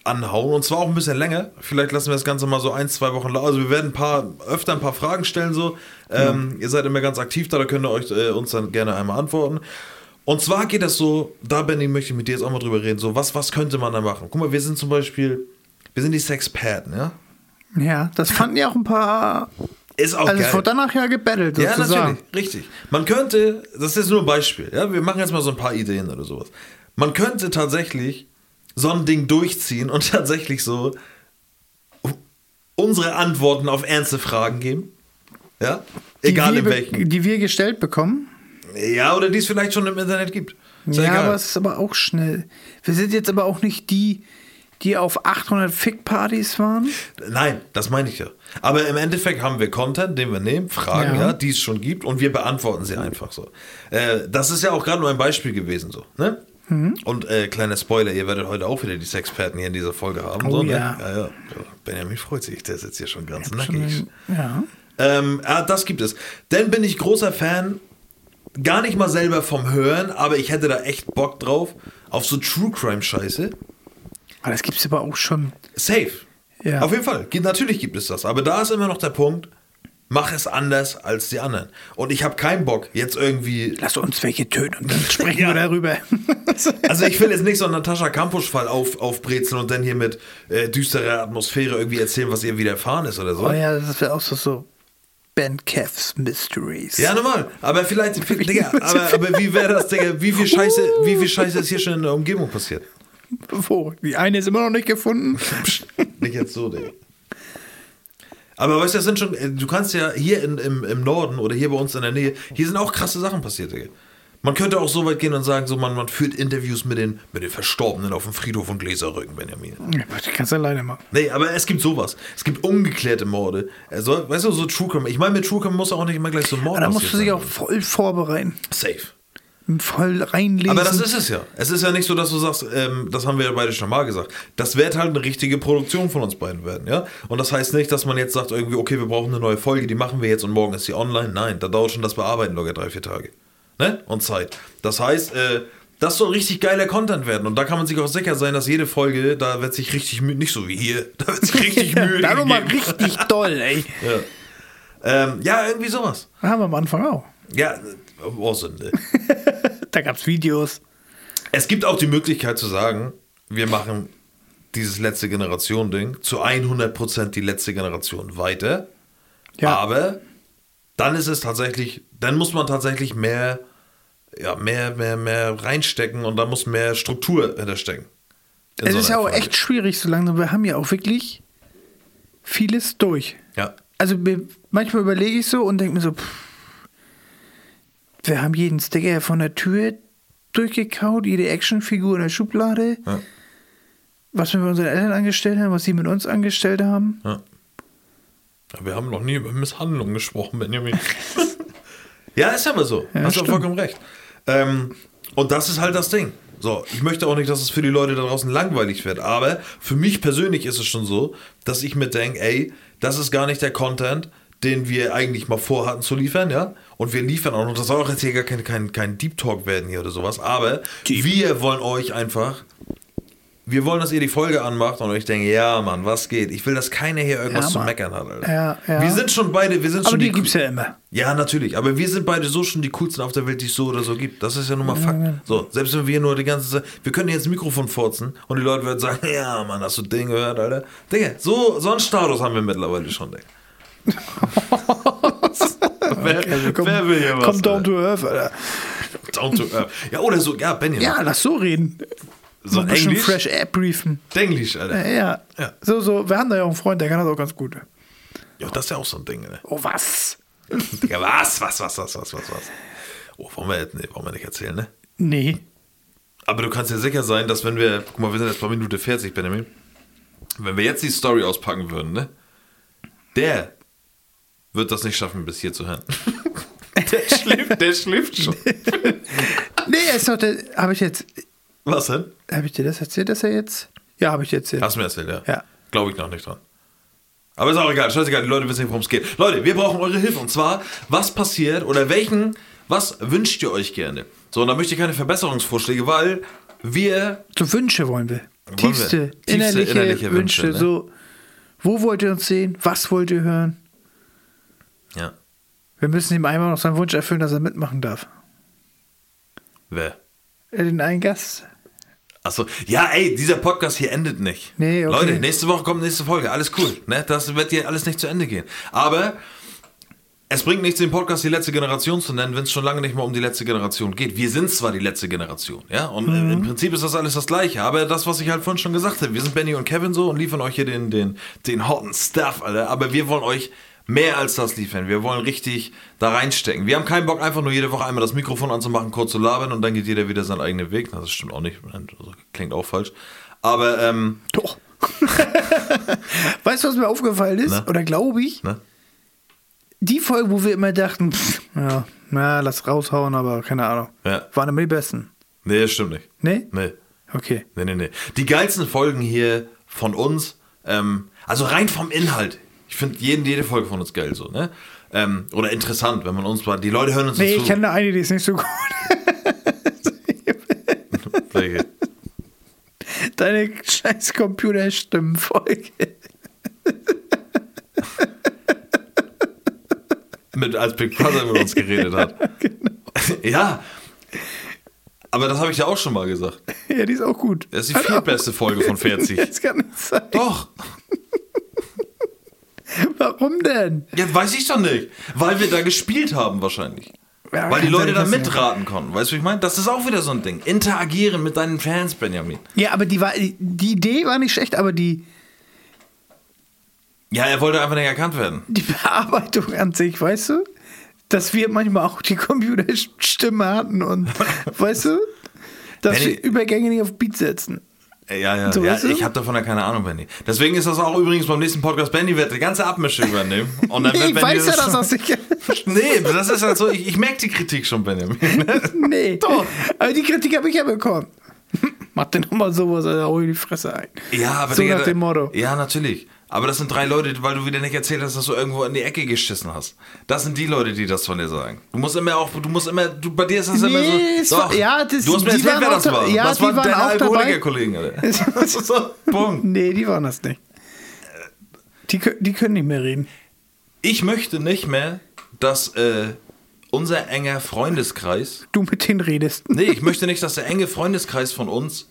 anhauen. Und zwar auch ein bisschen länger. Vielleicht lassen wir das Ganze mal so ein, zwei Wochen laufen. Also wir werden ein paar, öfter ein paar Fragen stellen so. Ähm, Ihr seid immer ganz aktiv da, da könnt ihr euch äh, uns dann gerne einmal antworten. Und zwar geht das so, da Benny möchte ich mit dir jetzt auch mal drüber reden, so was, was könnte man da machen? Guck mal, wir sind zum Beispiel, wir sind die Sexpaten, ja? Ja, das fanden ja auch ein paar. Ist auch Also es geil. wurde danach ja gebettelt, Ja, natürlich, richtig. Man könnte, das ist jetzt nur ein Beispiel, ja, wir machen jetzt mal so ein paar Ideen oder sowas. Man könnte tatsächlich so ein Ding durchziehen und tatsächlich so unsere Antworten auf ernste Fragen geben. Ja, egal in welchen. Die wir gestellt bekommen. Ja, oder die es vielleicht schon im Internet gibt. Ist ja, egal. aber es ist aber auch schnell. Wir sind jetzt aber auch nicht die, die auf 800 Fick-Partys waren. Nein, das meine ich ja. Aber im Endeffekt haben wir Content, den wir nehmen, Fragen, Ja. ja. die es schon gibt und wir beantworten sie einfach so. Äh, das ist ja auch gerade nur ein Beispiel gewesen so. Ne? Mhm. Und äh, kleiner Spoiler, ihr werdet heute auch wieder die Sexperten hier in dieser Folge haben. Oh so, ne? ja. ja, ja. Benjamin freut sich, der sitzt hier schon ganz nackig. Schon, ja. Ähm, ja, das gibt es. Denn bin ich großer Fan, gar nicht mal selber vom Hören, aber ich hätte da echt Bock drauf, auf so True Crime Scheiße. Aber das gibt es aber auch schon. Safe. Ja. Auf jeden Fall. Natürlich gibt es das. Aber da ist immer noch der Punkt, mach es anders als die anderen. Und ich habe keinen Bock, jetzt irgendwie. Lass uns welche töten und dann sprechen wir darüber. Also ich will jetzt nicht so einen Natascha Kampusch-Fall auf, aufbrezeln und dann hier mit äh, düsterer Atmosphäre irgendwie erzählen, was ihr widerfahren ist oder so. oh ja, das wäre auch so, so. Ben Kev's Mysteries. Ja, normal. Aber vielleicht, Digga, aber, aber wie wäre das, Digga? Wie viel Scheiße, wie viel Scheiße ist hier schon in der Umgebung passiert? Wo? Die eine ist immer noch nicht gefunden. Nicht jetzt so, Digga. Aber weißt du, das sind schon, äh, du kannst ja hier in, im, im Norden oder hier bei uns in der Nähe, hier sind auch krasse Sachen passiert, Digga. Man könnte auch so weit gehen und sagen, so man, man führt Interviews mit den, mit den Verstorbenen auf dem Friedhof und Gläserrücken, Benjamin. Ja, Das kannst du alleine machen. Nee, aber es gibt sowas. Es gibt ungeklärte Morde. Also, weißt du, so True Crime. Ich meine, mit True Crime muss auch nicht immer gleich so Mord Aber da musst du sein. auch voll vorbereiten. Safe. Voll reinlesen. Aber das ist es ja. Es ist ja nicht so, dass du sagst, ähm, das haben wir ja beide schon mal gesagt. Das wird halt eine richtige Produktion von uns beiden werden, ja. Und das heißt nicht, dass man jetzt sagt, irgendwie, okay, wir brauchen eine neue Folge, die machen wir jetzt und morgen ist sie online. Nein, da dauert schon das Bearbeiten locker drei, vier Tage. Ne? Und Zeit. Das heißt, äh, das soll richtig geiler Content werden. Und da kann man sich auch sicher sein, dass jede Folge, da wird sich richtig Mühe, nicht so wie hier, da wird sich richtig Mühe da nochmal richtig doll, ey. Ja. Ähm, ja, irgendwie sowas. Haben wir am Anfang auch. Ja, awesome. Ne? Da gab's Videos. Es gibt auch die Möglichkeit zu sagen, wir machen dieses letzte Generation-Ding zu 100% die letzte Generation weiter. Ja. Aber dann ist es tatsächlich, dann muss man tatsächlich mehr, ja, mehr, mehr, mehr reinstecken und da muss mehr Struktur hinterstecken. In Es so ist ja auch Folge. echt schwierig so langsam. Wir haben ja auch wirklich vieles durch. Ja. Also manchmal überlege ich so und denke mir so, pff, wir haben jeden Sticker von der Tür durchgekaut, jede Actionfigur in der Schublade. Ja. Was wir mit unseren Eltern angestellt haben, was sie mit uns angestellt haben. Ja. Ja, Wir haben noch nie über Misshandlung gesprochen, Benjamin. ja, ist aber so. Ja, Hast du vollkommen recht. Ähm, und das ist halt das Ding. So, ich möchte auch nicht, dass es für die Leute da draußen langweilig wird, aber für mich persönlich ist es schon so, dass ich mir denke, ey, das ist gar nicht der Content, den wir eigentlich mal vorhatten zu liefern, ja? Und wir liefern auch noch, das soll auch jetzt hier gar kein, kein, kein Deep Talk werden hier oder sowas, aber wir wollen euch einfach wir wollen, dass ihr die Folge anmacht und euch denkt, ja, Mann, was geht? Ich will, dass keiner hier irgendwas Ja, zu meckern hat, Alter. Ja, ja. Wir sind schon beide, wir sind Aber schon die die gibt's ja immer. Ja, natürlich, aber wir sind beide so schon die coolsten auf der Welt, die es so oder so gibt. Das ist ja nun mal Fakt. So, selbst wenn wir nur die ganze Zeit, wir können jetzt Mikrofon furzen und die Leute werden sagen, ja, Mann, hast du den gehört, Alter? Digga, so, so einen Status haben wir mittlerweile schon, Digga. wer, Also komm, wer will hier was? komm down to earth, Alter. down to earth. Ja, oder so, ja, Benjamin. Ja, lass so reden. so ein bisschen Englisch. fresh air briefen. Englisch, Alter. Ja. Ja. So, so, wir haben da ja auch einen Freund, der kann das auch ganz gut. Ja, das ist ja auch so ein Ding, ne? Oh, was? Digga, was, was, was, was, was, was, was? Oh, wollen wir, nee, wollen wir nicht erzählen, ne? Nee. Aber du kannst dir sicher sein, dass wenn wir, guck mal, wir sind jetzt bei Minute 40, Benjamin, wenn wir jetzt die Story auspacken würden, ne? Der wird das nicht schaffen, bis hier zu hören. der, schläft, der schläft schon. Nee, er ist doch der. Habe ich jetzt. Was denn? Habe ich dir das erzählt, dass er jetzt. Ja, habe ich dir erzählt. Hast du mir erzählt, ja? Ja. Glaube ich noch nicht dran. Aber ist auch egal, scheißegal, die Leute wissen nicht, worum es geht. Leute, wir brauchen eure Hilfe. Und zwar, was passiert oder welchen, was wünscht ihr euch gerne? So, und da möchte ich keine Verbesserungsvorschläge, weil wir So Wünsche wollen wir. wir. Tiefste, Tiefste innerliche, innerliche Wünsche. Wünsche, ne? So, wo wollt ihr uns sehen? Was wollt ihr hören? Ja. Wir müssen ihm einmal noch seinen Wunsch erfüllen, dass er mitmachen darf. Wer? Äh, Den einen Gast. Achso, ja, ey, dieser Podcast hier endet nicht. Nee, okay. Leute, nächste Woche kommt nächste Folge, alles cool. Ne? Das wird hier alles nicht zu Ende gehen. Aber es bringt nichts, den Podcast die letzte Generation zu nennen, wenn es schon lange nicht mehr um die letzte Generation geht. Wir sind zwar die letzte Generation, ja, und äh, im Prinzip ist das alles das Gleiche, aber das, was ich halt vorhin schon gesagt habe, wir sind Benny und Kevin so und liefern euch hier den, den, den hotten Stuff, Alter, aber wir wollen euch mehr als das liefern. Wir wollen richtig da reinstecken. Wir haben keinen Bock, einfach nur jede Woche einmal das Mikrofon anzumachen, kurz zu labern und dann geht jeder wieder seinen eigenen Weg. Das stimmt auch nicht, also, klingt auch falsch. Aber, ähm, Doch. weißt du, was mir aufgefallen ist? Na? Oder glaube ich? ne? Die Folge, wo wir immer dachten, pff, ja, na, lass raushauen, aber keine Ahnung. Ja. Waren immer die besten. Nee, das stimmt nicht. Nee? Nee. Okay. Nee, nee, nee. Die geilsten Folgen hier von uns, ähm, also rein vom Inhalt. Ich finde jeden, jede Folge von uns geil so, ne? Ähm, oder interessant, wenn man uns mal. Die Leute hören uns Nee, dazu. ich kenne eine, die ist nicht so gut. Deine scheiß Computerstimmenfolge. Mit, als Big Brother mit uns geredet hat. ja. Aber das habe ich ja auch schon mal gesagt. Ja, die ist auch gut. Das ist die viertbeste Folge von 40. Das kann nicht sein. Doch. Warum denn? Ja, weiß ich doch nicht. Weil wir da gespielt haben wahrscheinlich. Ja, Weil die Leute sein, da mitraten konnten. Weißt du, wie ich meine? Das ist auch wieder so ein Ding. Interagieren mit deinen Fans, Benjamin. Ja, aber die, war, die Idee war nicht schlecht, aber die, Ja, er wollte einfach nicht erkannt werden. die Bearbeitung an sich, weißt du? Dass wir manchmal auch die Computerstimme hatten und, weißt du? Dass Benny- wir Übergänge nicht auf Beat setzen. Äh, Ja, ja, So, ja ich habe davon ja keine Ahnung, Benny. Deswegen ist das auch übrigens beim nächsten Podcast. Benny wird die ganze Abmische übernehmen. Und dann wird ich Benny weiß ja, dass das nicht. Nee, das ist halt so, ich, ich merke die Kritik schon, Benjamin. nee. Doch. Aber die Kritik habe ich ja bekommen. Mach dir nochmal sowas, Alter, hol die Fresse ein. Ja, aber So Digga, nach dem Motto. Ja, natürlich. Aber das sind drei Leute, weil du wieder nicht erzählt hast, dass du irgendwo in die Ecke geschissen hast. Das sind die Leute, die das von dir sagen. Du musst immer auch, du musst immer, du, bei dir ist das immer so. Nee, es war- ja, das- du hast mir erzählt, wer das da- war. ja, die waren waren deine. Alkoholiker-Kollegen, Alter? Das so, Punkt. Nee, die waren das nicht. Die, die können nicht mehr reden. Ich möchte nicht mehr, dass äh, unser enger Freundeskreis, Du mit denen redest. nee, ich möchte nicht, dass der enge Freundeskreis von uns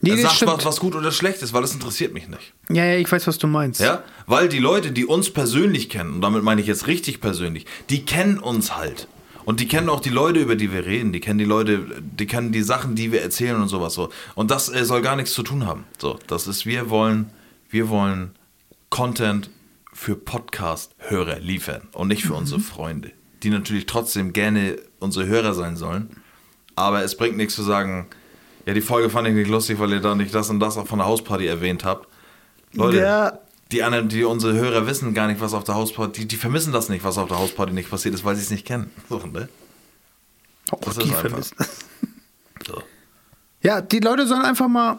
Nee, das sagt, was, was gut oder schlecht ist, weil das interessiert mich nicht. Ja, ja, ich weiß, was du meinst. Ja, weil die Leute, die uns persönlich kennen, und damit meine ich jetzt richtig persönlich, die kennen uns halt. Und die kennen auch die Leute, über die wir reden. Die kennen die Leute, die kennen die Sachen, die wir erzählen und sowas so. Und das äh, soll gar nichts zu tun haben. So, das ist, wir wollen, wir wollen Content für Podcast-Hörer liefern und nicht für unsere Freunde, die natürlich trotzdem gerne unsere Hörer sein sollen. Aber es bringt nichts zu sagen, ja, die Folge fand ich nicht lustig, weil ihr da nicht das und das auch von der Hausparty erwähnt habt. Leute, Ja. die anderen, die unsere Hörer wissen gar nicht, was auf der Hausparty, die, die vermissen das nicht, was auf der Hausparty nicht passiert ist, weil sie es nicht kennen. So, ne? Auch Das die einfach. vermissen. So. Ja, die Leute sollen einfach mal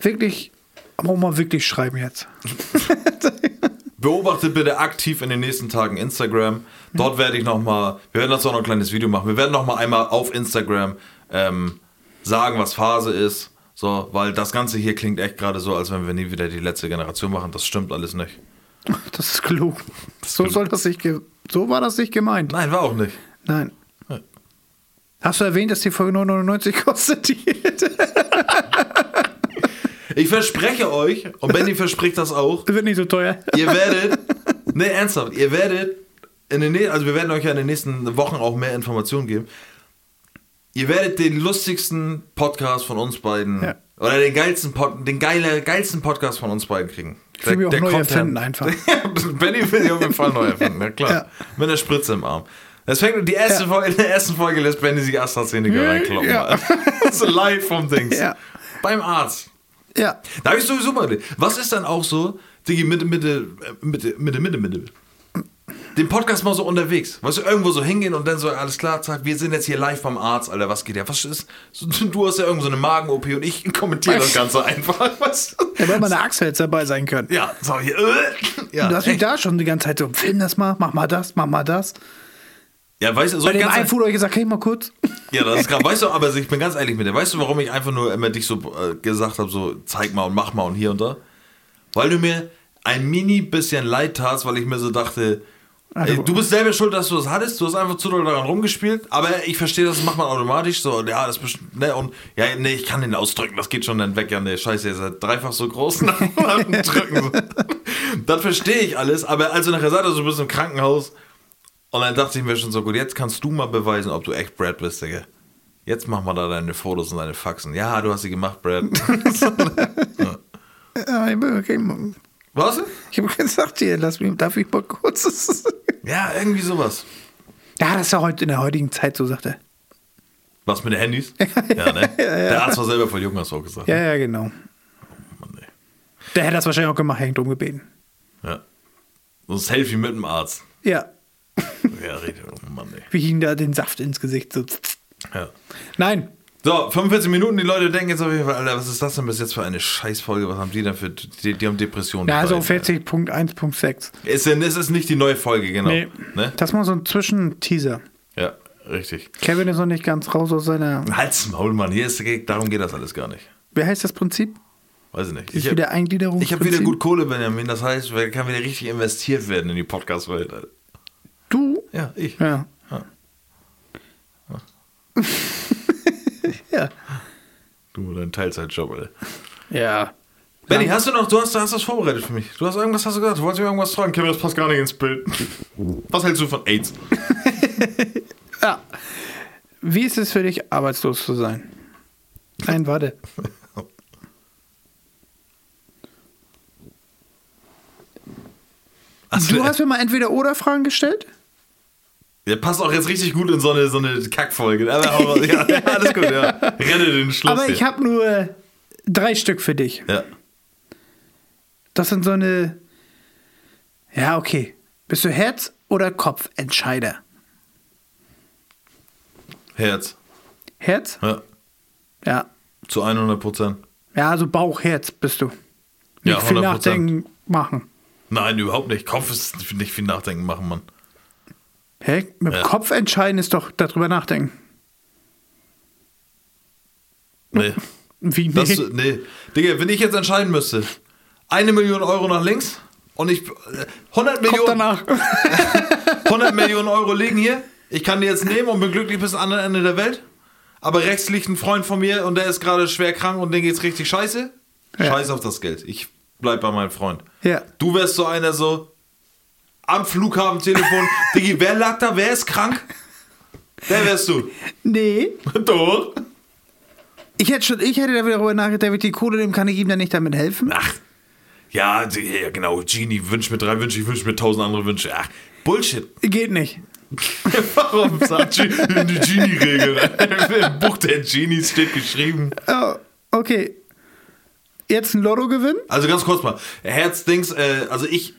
wirklich, auch mal wirklich schreiben jetzt. Beobachtet bitte aktiv in den nächsten Tagen Instagram. Dort werde ich nochmal, wir werden dazu auch noch ein kleines Video machen. Wir werden nochmal einmal auf Instagram ähm, sagen, was Phase ist. So, weil das Ganze hier klingt echt gerade so, als wenn wir nie wieder die letzte Generation machen. Das stimmt alles nicht. Das ist gelogen. So soll das nicht, so war das nicht gemeint. Nein, war auch nicht. Nein. Ja. Hast du erwähnt, dass die Folge 9,99 kostet? Die Ich verspreche euch, und Benny verspricht das auch, wird nicht so teuer. ihr werdet, ne, ernsthaft, ihr werdet, in den, also wir werden euch ja in den nächsten Wochen auch mehr Informationen geben. Ihr werdet den lustigsten Podcast von uns beiden, Ja. oder den geilsten, Pod, den geile, geilsten Podcast von uns beiden kriegen. Ich will mich auch neu erfinden einfach. Benny will sich auf jeden Fall neu erfinden, ja klar. Ja. Mit einer Spritze im Arm. Das fängt, die erste Ja. Folge, in der ersten Folge lässt Benny sich AstraZeneca reinkloppen. Ja. So live vom Dings. Beim Arzt. Ja. Da habe ich sowieso mal. Was ist dann auch so, Digi, Mitte, Mitte, Mitte, Mitte, Mitte, Mitte. Den Podcast mal so unterwegs. Weißt du, irgendwo so hingehen und dann so, alles klar, zack, wir sind jetzt hier live beim Arzt, Alter, was geht ja? Was ist? Du hast ja irgendwo so eine Magen-OP und ich kommentiere das Ganze einfach. Weißt du? Da wird mal eine Achse jetzt dabei sein können. Ja, so hier. Äh, ja, du hast mich da schon die ganze Zeit so, film das mal, mach mal das, mach mal das. ja, weißt du, so Bei dem einen Foto habe ich gesagt, hey, mal kurz. Ja, das ist gerade, weißt du, aber ich bin ganz ehrlich mit dir. Weißt du, warum ich einfach nur immer dich so äh, gesagt habe, so zeig mal und mach mal und hier und da? Weil du mir ein mini bisschen leid tatst, weil ich mir so dachte, Also- du bist selber schuld, dass du das hattest, du hast einfach zu doll daran rumgespielt, aber ich verstehe, das macht man automatisch so, ja, das ist bestimmt, ne, und ja, nee, ich kann den ausdrücken, das geht schon dann weg, ja, ne, scheiße, ihr seid dreifach so groß nach dem Drücken. Dann verstehe ich alles, aber als du nachher sagtest, du bist im Krankenhaus, und dann dachte ich mir schon so, gut, jetzt kannst du mal beweisen, ob du echt Brad bist, Digga. Jetzt mach mal da deine Fotos und deine Faxen. Ja, du hast sie gemacht, Brad. Ja, ich bin- okay. Was? Ich habe gesagt, hier, lass mich, darf ich mal kurz. Ja, irgendwie sowas. Ja, das ist ja heute in der heutigen Zeit so, sagt er. Was mit den Handys? Ja, ne? Der Arzt war selber voll jung, hast du auch gesagt. Ja, ja, genau. Mann, ey. Der hätte das wahrscheinlich auch gemacht, hängt umgebeten. ja. So ein Selfie mit dem Arzt. Ja. Ja, redet. Oh Mann, ey. Wie ihm da den Saft ins Gesicht so. Ja. Nein. So, 45 Minuten, die Leute denken jetzt auf jeden Fall, Alter, was ist das denn bis jetzt für eine Scheißfolge? Was haben die denn für, die, die haben Depressionen. Ja, also die beiden, 40.1.6. ey. Ist, denn- es ist nicht die neue Folge, genau. Nee. Ne? Das war so ein Zwischenteaser. Ja, richtig. Kevin ist noch nicht ganz raus aus seiner. Halt's Maul, Mann. Hier ist, darum geht das alles gar nicht. Wie heißt das Prinzip? Weiß ich nicht. Ist Ich hab- wieder Eingliederung. Ich habe wieder gut Kohle, Benjamin. Das heißt, wer kann wieder richtig investiert werden in die Podcast-Welt. Du? Ja, ich. Ja. Ja. Ja. Du mit deinem Teilzeitjob, Alter. Ja. Benny, hast du noch, du hast, hast das vorbereitet für mich. Du hast irgendwas, hast du gesagt, du wolltest mir irgendwas fragen. Kevin, das passt gar nicht ins Bild. Was hältst du von AIDS? Ja. Wie ist es für dich, arbeitslos zu sein? Nein, warte. Du hast mir mal entweder oder Fragen gestellt? Der passt auch jetzt richtig gut in so eine, so eine Kackfolge. Aber, aber, ja, alles gut, ja. Renne den Schluss. Aber ich habe nur drei Stück für dich. Ja. Das sind so eine. Ja, okay. Bist du Herz- oder Kopfentscheider? Herz. Herz? Ja. Ja. Zu 100 Prozent. Ja, also Bauch, Herz bist du. Nicht Ja, viel 100%. nachdenken machen. Nein, überhaupt nicht. Kopf ist nicht viel Nachdenken machen, Mann. Hä? Mit Ja. Kopf entscheiden ist doch darüber nachdenken. Nee. Wie nee? Das, nee. Digga, wenn ich jetzt entscheiden müsste, eine Million Euro nach links und ich. äh, 100 Kommt Millionen, danach. 100 Millionen Euro liegen hier. Ich kann die jetzt nehmen und bin glücklich bis am anderen Ende der Welt. Aber rechts liegt ein Freund von mir und der ist gerade schwer krank und dem geht's richtig scheiße. Ja. Scheiß auf das Geld. Ich bleib bei meinem Freund. Ja. Du wärst so einer so am Flughafen Telefon. Diggi, wer lag da? Wer ist krank? Der wärst du. Nee. Doch. Ich hätte schon, ich hätte darüber nachgedacht, wenn ich die Kohle nehmen, kann ich ihm dann nicht damit helfen? Ach. Ja, ja genau. Genie wünscht mir drei Wünsche, ich wünsche mir tausend andere Wünsche. Ach, Bullshit. Geht nicht. Warum sagt die Genie-Regel? Im Buch der Genies steht geschrieben. Oh, okay. Jetzt ein Lottogewinn? Also ganz kurz mal. Herzdings, äh, also ich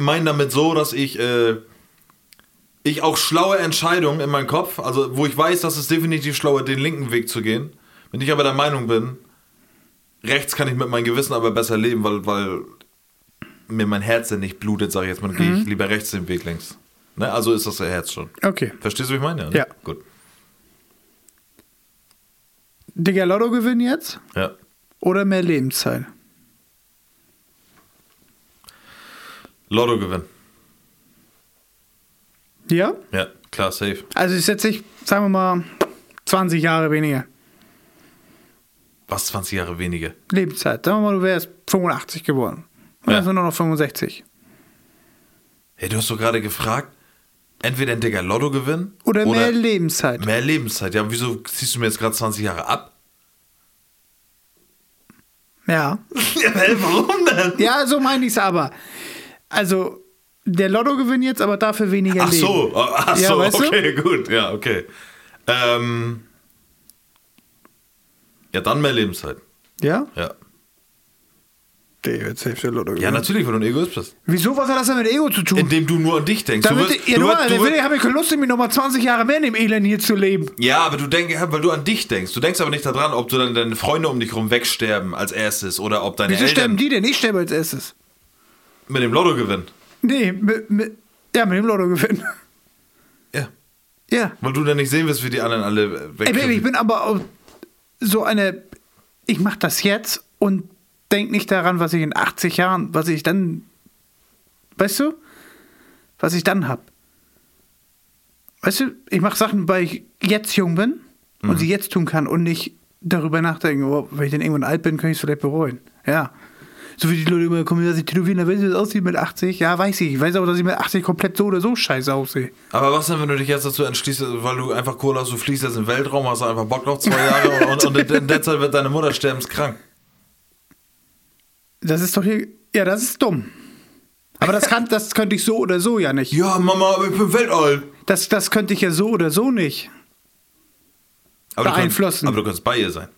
meine damit so, dass ich, äh, ich auch schlaue Entscheidungen in meinem Kopf, also wo ich weiß, dass es definitiv schlauer, den linken Weg zu gehen. Wenn ich aber der Meinung bin, rechts kann ich mit meinem Gewissen aber besser leben, weil, weil mir mein Herz denn nicht blutet, sage ich jetzt mal, dann gehe ich lieber rechts den Weg links. Ne? Also ist das der Herz schon. Okay. Verstehst du, wie ich meine? ne? Ja. Gut. Digga, Lottogewinn jetzt? Ja. Oder mehr Lebenszeit? Lotto gewinnen. Ja? Ja, klar, safe. Also ich setze ich, sagen wir mal, 20 Jahre weniger. Was 20 Jahre weniger? Lebenszeit. Sagen wir mal, du wärst 85 geworden. Und Ja. dann sind nur noch 65. Hey, du hast doch gerade gefragt, entweder ein dicker Lotto gewinnen Oder, mehr Lebenszeit. mehr Lebenszeit. Ja, wieso ziehst du mir jetzt gerade 20 Jahre ab? Ja. Ja, warum denn? Ja, so meine ich es aber. Also, der Lottogewinn jetzt, aber dafür weniger Ach Leben. so, ach Ja, so, weißt du? okay, gut, ja, okay. Ähm, ja, dann mehr Lebenszeit. Ja? Ja. Der wird safe der Lottogewinn. ja, natürlich, weil du ein Egoist bist. Wieso, was hat das denn mit Ego zu tun? Indem du nur an dich denkst. Du Damit, wirst, ja, du du, wirst, du, du wirst, habe ich keine Lust, mir nochmal 20 Jahre mehr in dem Elend hier zu leben. ja, aber du denkst, weil du an dich denkst. Du denkst aber nicht daran, ob du dann deine Freunde um dich rum wegsterben als erstes oder ob deine Wieso Eltern sterben die denn? Ich sterbe als erstes. Mit dem Lotto gewinnen. Nee, mit, mit, ja, mit dem Lottogewinn. Ja. Ja. Weil du dann nicht sehen wirst, wie die anderen alle Ey, weg Baby, ich bin aber so eine. Ich mache das jetzt und denk nicht daran, was ich in 80 Jahren, was ich dann. Weißt du? Was ich dann hab. Weißt du, ich mache Sachen, weil ich jetzt jung bin und Mhm. sie jetzt tun kann und nicht darüber nachdenken, oh, wenn ich dann irgendwann alt bin, kann ich es vielleicht bereuen. Ja. So wie die Leute immer kommen, dass ich tätowieren, weiß ich, wie das aussieht mit 80. Ja, weiß ich. Ich weiß aber, dass ich mit 80 komplett so oder so scheiße aussehe. Aber was denn, wenn du dich jetzt dazu entschließt, weil du einfach Kohle hast, du fliegst jetzt in den Weltraum, hast einfach Bock drauf, zwei Jahre und, und in der Zeit wird deine Mutter sterbenskrank. Das ist doch hier. Ja, das ist dumm. Aber das, kann, das könnte ich so oder so ja nicht. Ja, Mama, aber ich bin Weltall. Das, das könnte ich ja so oder so nicht. Aber Beeinflussen. Du kannst, aber du kannst bei ihr sein.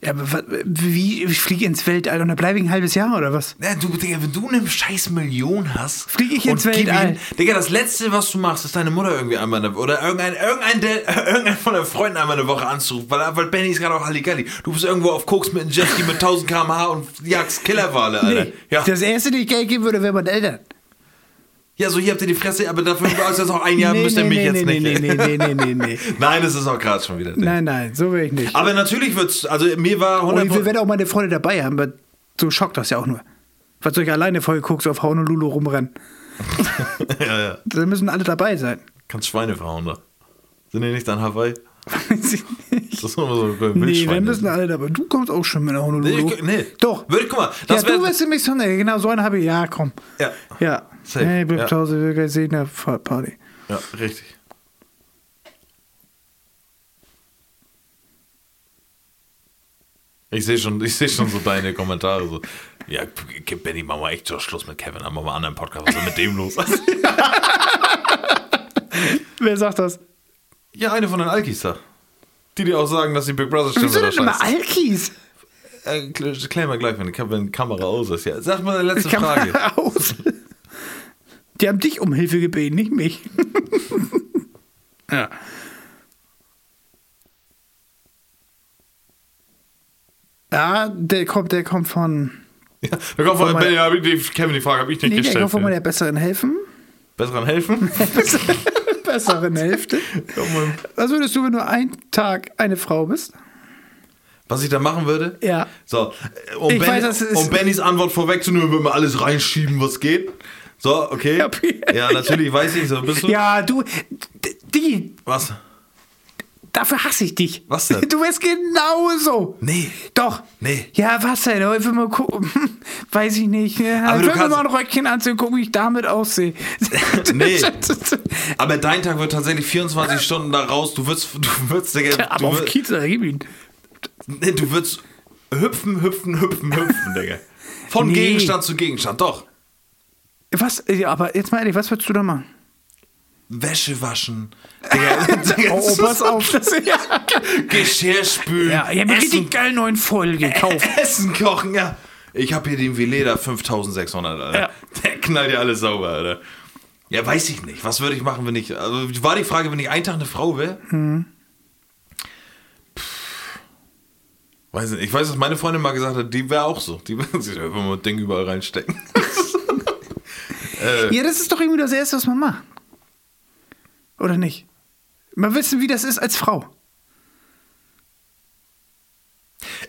Ja, aber wie? Ich fliege ins Weltall und da bleibe ich ein halbes Jahr oder was? Ja, du, Digga, wenn du eine scheiß Million hast. Flieg ich ins Weltall. ihm- Digga, das Letzte, was du machst, ist deine Mutter irgendwie einmal eine, oder irgendein, irgendein, der, irgendein von deinen Freunden einmal eine Woche anzurufen, weil, weil Benny ist gerade auch Halligalli. Du bist irgendwo auf Koks mit einem Jetski mit 1000 km/h und jagst Killerwale, Alter. Nee. Ja. Das erste, die ich Geld geben würde, wäre meine Eltern. Ja, so hier habt ihr die Fresse, aber dafür ist jetzt auch ein Jahr, müsst ihr mich nee, jetzt nee, nicht. nee, nee, nee, nee, nee, nee. Nein, das ist auch gerade schon wieder. Nein, nein, so will ich nicht. Aber natürlich wird's, also mir war Und 100 ich werde auch meine Freunde dabei haben, aber so schockt das ja auch nur. Was soll ich alleine vorher guckst auf Honolulu rumrennen? ja, ja. Da müssen alle dabei sein. Kannst Schweine verhauen da. Sind die nicht an Hawaii? Weiß ich nicht. Das ist immer so ein Nee, wir müssen alt, aber du kommst auch schon mit einer nee, Honolulu. ich, nee. Doch. Würde, guck mal, das ja, du wirst nämlich so, nee, genau, so einen habe ich, ja, komm. Ja. Ja. Safe, Nee, bleib ja. zu Hause, wir gehen sehen, der Party. Ja, richtig. Ich sehe schon, ich sehe schon so deine Kommentare so. Ja, Benny, mach mal echt so Schluss mit Kevin, dann machen wir einen anderen Podcast. Was ist denn mit dem los? Wer sagt das? ja, eine von den Alkis da. Die dir auch sagen, dass die Big Brother Stimme Wieso denn immer. Alkis? Äh, klär klär mal gleich, wenn die wenn Kamera aus ist. Ja, sag mal eine letzte kann Frage. aus. Die haben dich um Hilfe gebeten, nicht mich. ja. Ja, der kommt, der kommt von. Ja, da kommt von mal- Benny, hab ich die, Kevin, die Frage habe ich nicht Nee, der gestellt. kommt von meiner besseren Helfen. Besseren helfen? besseren Hälfte. Was würdest du, wenn du einen Tag eine Frau bist? Was ich da machen würde? Ja. So, um, Ich ben, weiß, um Bennys Antwort vorwegzunehmen, würden wir alles reinschieben, was geht. So, okay. Ja. Ja, natürlich, weiß ich, so bist du. Ja, du, die, Was? dafür hasse ich dich. Was denn? Du bist genauso. Nee. Doch. Nee. Ja, was denn? Einfach mal gucken. Weiß ich nicht. Ja, Aber ich will mir mal ein Röckchen anziehen, gucken, wie ich damit aussehe. Nee. Aber dein Tag wird tatsächlich 24 Stunden da raus. Du wirst, du wirst, Digga, Aber du, auf wirst, Kiez, da gib ihn. nee, du wirst hüpfen, hüpfen, hüpfen, hüpfen, Digga. Von Nee. Gegenstand zu Gegenstand, doch. Was? Ja, aber jetzt mal ehrlich, was würdest du da machen? Wäsche waschen, Digga, Oh, oh pass auf. Das, ja, Geschirr spülen, ja, ich habe mir richtig geil neuen Foil gekauft. Essen kochen, ja. Ich habe hier den Veleda 5600, Alter. Ja. Der knallt ja alles sauber, Alter. Ja, weiß ich nicht. Was würde ich machen, wenn ich. Also war die Frage, wenn ich einen Tag eine Frau wäre? Pff, Weiß nicht. Ich weiß, dass meine Freundin mal gesagt hat, die wäre auch so. Die würde sich einfach mal ein Ding überall reinstecken. Ja, das ist doch irgendwie das Erste, was man macht. Oder nicht? Mal wissen, wie das ist als Frau.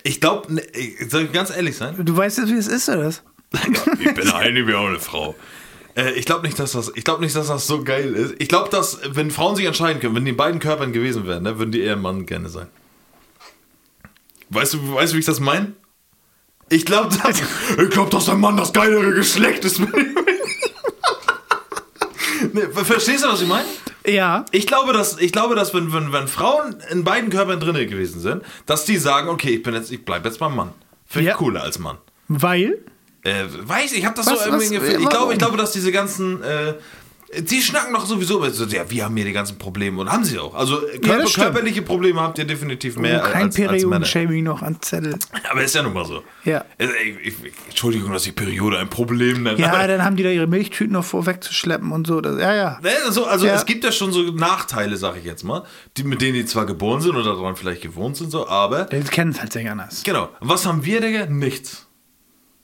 Ich glaube, ne, ich- soll ich ganz ehrlich sein? Du weißt jetzt, wie es ist, oder was? ich bin wie auch eine Frau. Äh, ich glaube nicht, dass das, ich glaube nicht, dass das so geil ist. Ich glaube, dass wenn Frauen sich entscheiden können, wenn die in beiden Körpern gewesen wären, ne, würden die eher Mann gerne sein. Weißt du, weißt du, wie ich das meine? Ich glaube, dass, ich glaube, dass der Mann das geilere Geschlecht ist. Nee, verstehst du, was ich meine? Ja. Ich glaube, dass, ich glaube, dass wenn, wenn, wenn Frauen in beiden Körpern drin gewesen sind, dass die sagen, okay, ich bin jetzt, ich bleibe jetzt beim Mann. Finde ich Ja. cooler als Mann. Weil? Äh, weiß ich, ich habe das Was- so irgendwie was-. Ich glaube, ich glaube, dass diese ganzen, äh, die schnacken doch sowieso, so, ja, wir haben hier die ganzen Probleme und haben sie auch. Also Körper, stimmt. körperliche Probleme habt ihr definitiv mehr oh, kein als. Perioden-Shaming noch an Zettel. Aber ist ja nun mal so. Ja. Also, ich, ich, Entschuldigung, dass ich Periode ein Problem nenne. Ja, dann haben die da ihre Milchtüten noch vorwegzuschleppen und so. Das, ja, ja. Ne, also, also Ja. es gibt ja schon so Nachteile, sag ich jetzt mal, die, mit denen die zwar geboren sind oder daran vielleicht gewohnt sind, so, aber Die kennen es halt sehr anders. genau. Was haben wir, Digga? Nichts.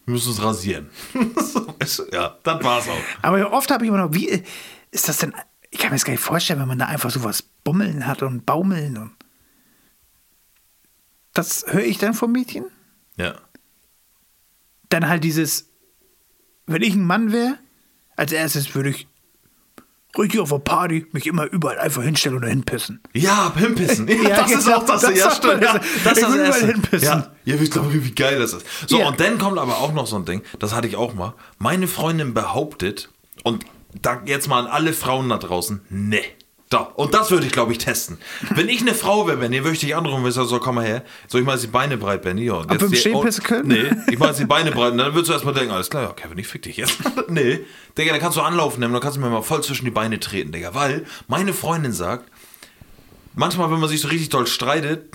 Wir müssen uns rasieren. So, ja, das war's auch. Aber oft habe ich immer noch, wie ist das denn? Ich kann mir das gar nicht vorstellen, wenn man da einfach sowas bummeln hat und baumeln und. Das höre ich dann vom Mädchen. Ja. Dann halt dieses, wenn ich ein Mann wäre, als erstes würde ich richtig auf der Party mich immer überall einfach hinstellen oder hinpissen. Ja, Pimpissen. Ja, Ja, das ist genau, auch das, das ja, sagt stimmt. Ja, das. ist das Erste. hinpissen. Ja, ja, ich glaube, wie geil das ist. So, Ja. und dann kommt aber auch noch so ein Ding, das hatte ich auch mal. Meine Freundin behauptet, und da jetzt mal an alle Frauen da draußen, ne. Da. Und das würde ich, glaube ich, testen. Wenn ich eine Frau wäre, Benny, würde ich dich anrufen und sagen, so, komm mal her. Soll ich mal jetzt die Beine breit, Benny? Ja, und jetzt wir im Stehen pissen können? Nee, ich mache die Beine breit. Und dann würdest du erstmal denken, alles klar, ja, Kevin, ich fick dich jetzt. nee, Digga, dann kannst du anlaufen nehmen, dann kannst du mir mal voll zwischen die Beine treten, Digga. Weil meine Freundin sagt, manchmal, wenn man sich so richtig doll streitet,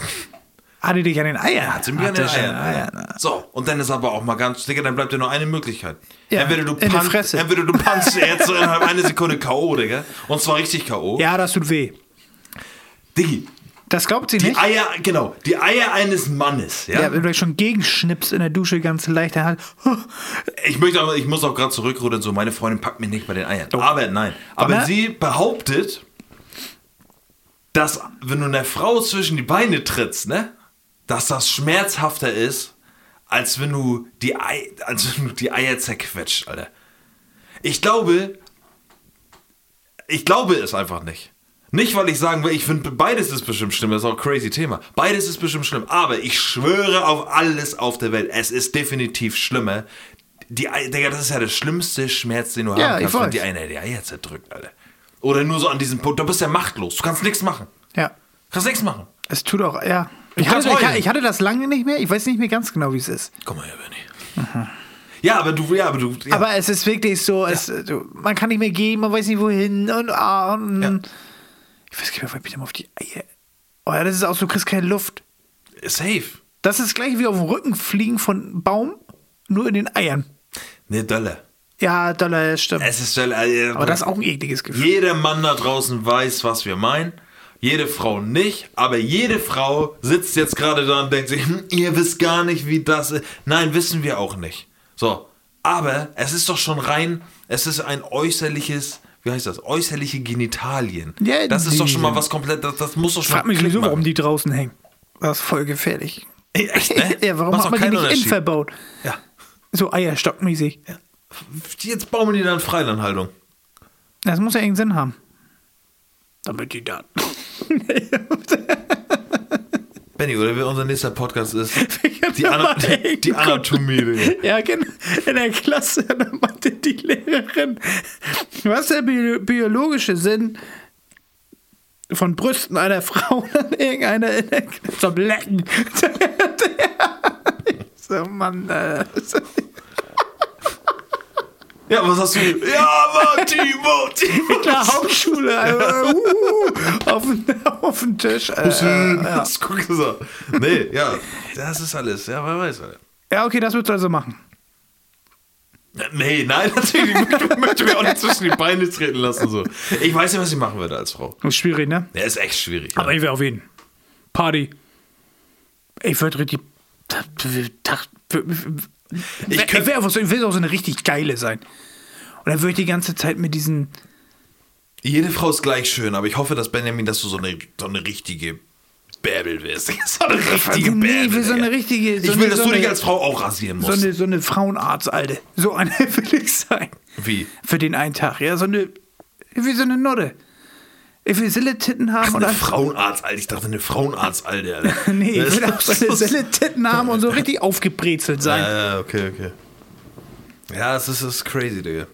Hatte dich an den Eiern. hat sie mir an Hatte den Eiern. Eiern. So, und dann ist aber auch mal ganz, Digga, dann bleibt dir nur eine Möglichkeit. Ja, entweder du in die punch- entweder du punchst jetzt so innerhalb einer Sekunde K.O., Digga. Und zwar richtig K.O. Ja, das tut weh. Diggi, Das glaubt sie die nicht. Eier, genau, die Eier eines Mannes, ja. Ja, wenn du schon gegenschnippst in der Dusche ganz leicht, dann halt. Ich möchte aber, ich muss auch gerade zurückrudern, so, meine Freundin packt mir nicht bei den Eiern. Aber nein. Aber Aber- sie behauptet, dass, wenn du einer Frau zwischen die Beine trittst, ne, dass das schmerzhafter ist, als wenn du die, Ei, als wenn du die Eier zerquetscht, Alter. Ich glaube, ich glaube es einfach nicht. Nicht, weil ich sagen will, ich finde, beides ist bestimmt schlimm, das ist auch ein crazy Thema. Beides ist bestimmt schlimm, aber ich schwöre auf alles auf der Welt, es ist definitiv schlimmer. Die, Digga, das ist ja der schlimmste Schmerz, den du Ja, haben kannst, wenn die eine die Eier zerdrückt, Alter. Oder nur so an diesem Punkt, du bist ja machtlos, du kannst nichts machen. Ja. Kannst nichts machen. Es tut auch, ja. Ich hatte, ich, ich hatte das lange nicht mehr. Ich weiß nicht mehr ganz genau, wie es ist. Komm mal her, Benny. Ja, aber du, ja, aber du, ja. Aber es ist wirklich so, es, du, man kann nicht mehr gehen, man weiß nicht wohin und, ah, und Ja. ich weiß gar nicht, mehr, wie mal auf die Eier. Oh ja, das ist auch so, du kriegst keine Luft. safe. Das ist gleich wie auf dem Rücken fliegen von Baum, nur in den Eiern. Ne, Dölle. Ja, das stimmt. Es ist Dölle. äh, Aber das ist auch ein ekliges Gefühl. Jeder Mann da draußen weiß, was wir meinen. Jede Frau nicht, aber jede Frau sitzt jetzt gerade da und denkt sich, hm, ihr wisst gar nicht, wie das ist. Nein, wissen wir auch nicht. So, aber es ist doch schon rein, es ist ein äußerliches, wie heißt das, äußerliche Genitalien. Ja, das ist doch schon mal was komplett, das, das muss doch schon Frag mich sowieso, warum die draußen hängen. Das ist voll gefährlich. Echt, ne? ja, warum Macht hat man die nicht innen verbaut? Ja. So eierstockmäßig. Jetzt bauen die dann Freilandhaltung. Das muss ja irgendeinen Sinn haben. Damit die da. Benny, oder wie unser nächster Podcast ist, die, Ana die, die Anatomie. Ja, genau. In der Klasse, da meinte die Lehrerin, was ist der bi biologische Sinn von Brüsten einer Frau an irgendeiner in der Klasse zum Lecken? so, Mann, äh, Ja, was hast du? Ja, Mann, Timo, Timo. klar, Hauptschule, äh, uh, auf, den, auf den Tisch. Äh, Schön, das guck so. Nee, ja, das ist alles. Ja, wer weiß. Alter. ja, okay, das würdest du also machen. Nee, nein, natürlich. Ich möchte, mir auch nicht zwischen die Beine treten lassen. So. Ich weiß ja, was ich machen würde als Frau. Ist schwierig, ne? Ja, ist echt schwierig. Aber Ja. ich wäre auf jeden. Party. Ich würde richtig. Ich Ich, auch, so- ich will auch so eine richtig geile sein. Und dann würde ich die ganze Zeit mit diesen. Jede Frau ist gleich schön, aber ich hoffe, dass Benjamin, dass du so eine, so eine richtige Bärbel wirst. So eine richtige nee, Bärbel. ich will so eine richtige. So Ich will, eine, dass so du dich eine, als Frau auch rasieren so musst. eine, so eine Frauenarzt, Alte. So eine will ich sein. Wie? Für den einen Tag. Ja, so eine. Will so eine Nodde. Ich will Sille-Titten haben und Eine. Frauenarzt, Alter. Ich dachte, eine Frauenarzt, Alter. Nee, ich will auch so eine Sille-Titten haben und so richtig aufgebrezelt sein. Ja, ja, okay, okay. Ja, es ist, ist crazy, Digga.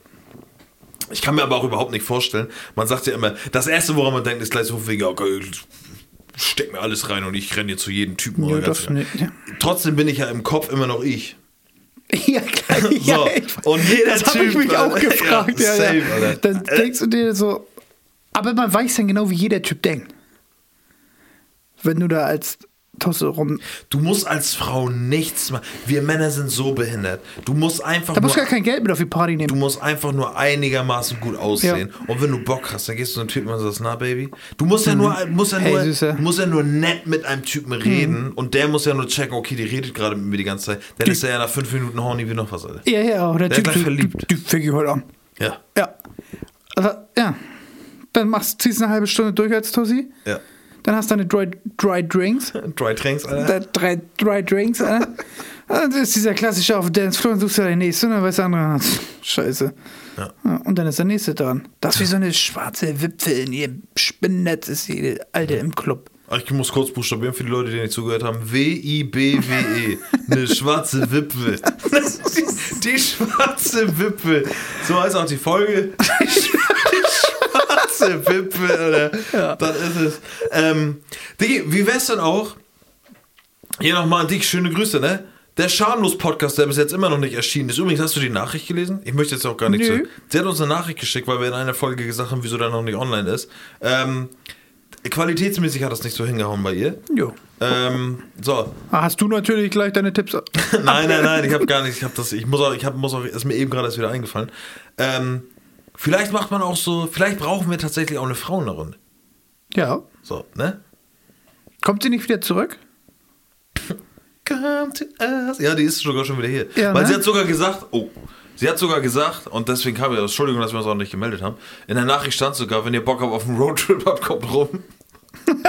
Ich kann mir aber auch überhaupt nicht vorstellen. Man sagt ja immer, das erste, woran man denkt, ist gleich so wegen, okay, steck mir alles rein und ich renne jetzt zu jedem Typen. Ja, das nicht, ja. Trotzdem bin ich ja im Kopf immer noch ich. Ja, klar. Ja, So, ich- und jeder das habe ich mich auch gefragt. Ja, Ja, ja, Alter. Dann denkst du dir so, aber man weiß dann genau, wie jeder Typ denkt. Wenn du da als Tosse rum. Du musst als Frau nichts machen. Wir Männer sind so behindert. Du musst einfach Da musst du gar kein Geld mit auf die Party du nehmen. musst einfach nur einigermaßen gut aussehen. Und wenn du Bock hast, dann gehst du zu einem Typen und sagst, na Baby, du musst ja nur, musst ja Mhm. Hey, nur, Süße. du musst ja nur nett mit einem Typen reden und der muss ja nur checken, okay, die redet gerade mit mir die ganze Zeit. Dann ist er ja nach fünf Minuten horny wie noch was, Alter. Ja, ja, oder Der ist Typ, gleich Typ, verliebt. Typ, Typ fäng ich heute an. Ja, Ja. Also, ja. Dann machst, ziehst du eine halbe Stunde durch als Tossi. ja. Dann hast du deine Dry, dry Drinks. Dry Tränks, Alter. Drei, drei Drinks, äh. Das ist dieser klassische auf dem Dancefloor und suchst du den nächsten und dann weißt du andere, ah, scheiße. Ja. Ja, und dann ist der nächste dran. Das ist wie so eine schwarze Wipfel in ihr Spinnennetz ist jede Alte im Club. Ich muss kurz buchstabieren für die Leute, die nicht zugehört haben. W-I-B-W-E. Eine schwarze Wipfel. Die, die schwarze Wipfel. So heißt auch die Folge. Die, Wipfel, oder? Das ist es. Ähm, Digi, wie wär's denn auch? Hier nochmal an dich, schöne Grüße, ne? Der Schamlos-Podcast, der bis jetzt immer noch nicht erschienen ist. Übrigens, hast du die Nachricht gelesen? Ich möchte jetzt auch gar nicht Nö. Sie hat uns eine Nachricht geschickt, weil wir in einer Folge gesagt haben, wieso der noch nicht online ist. Ähm, qualitätsmäßig hat das nicht so hingehauen bei ihr. Jo. Ähm, so. Ah, Hast du natürlich gleich deine Tipps. Nein, nein, nein, ich habe gar nicht, ich habe das, ich muss auch, ich hab, muss auch, ist mir eben gerade erst wieder eingefallen. Ähm, vielleicht macht man auch so, vielleicht brauchen wir tatsächlich auch eine Frau in der Runde. Ja. So, ne? Kommt sie nicht wieder zurück? Come to us. Ja, die ist sogar schon wieder hier. Ja, Weil ne? sie hat sogar gesagt, oh, sie hat sogar gesagt, und deswegen kam ja, Entschuldigung, dass wir uns auch nicht gemeldet haben, in der Nachricht stand sogar, wenn ihr Bock habt auf einen Roadtrip habt, kommt rum.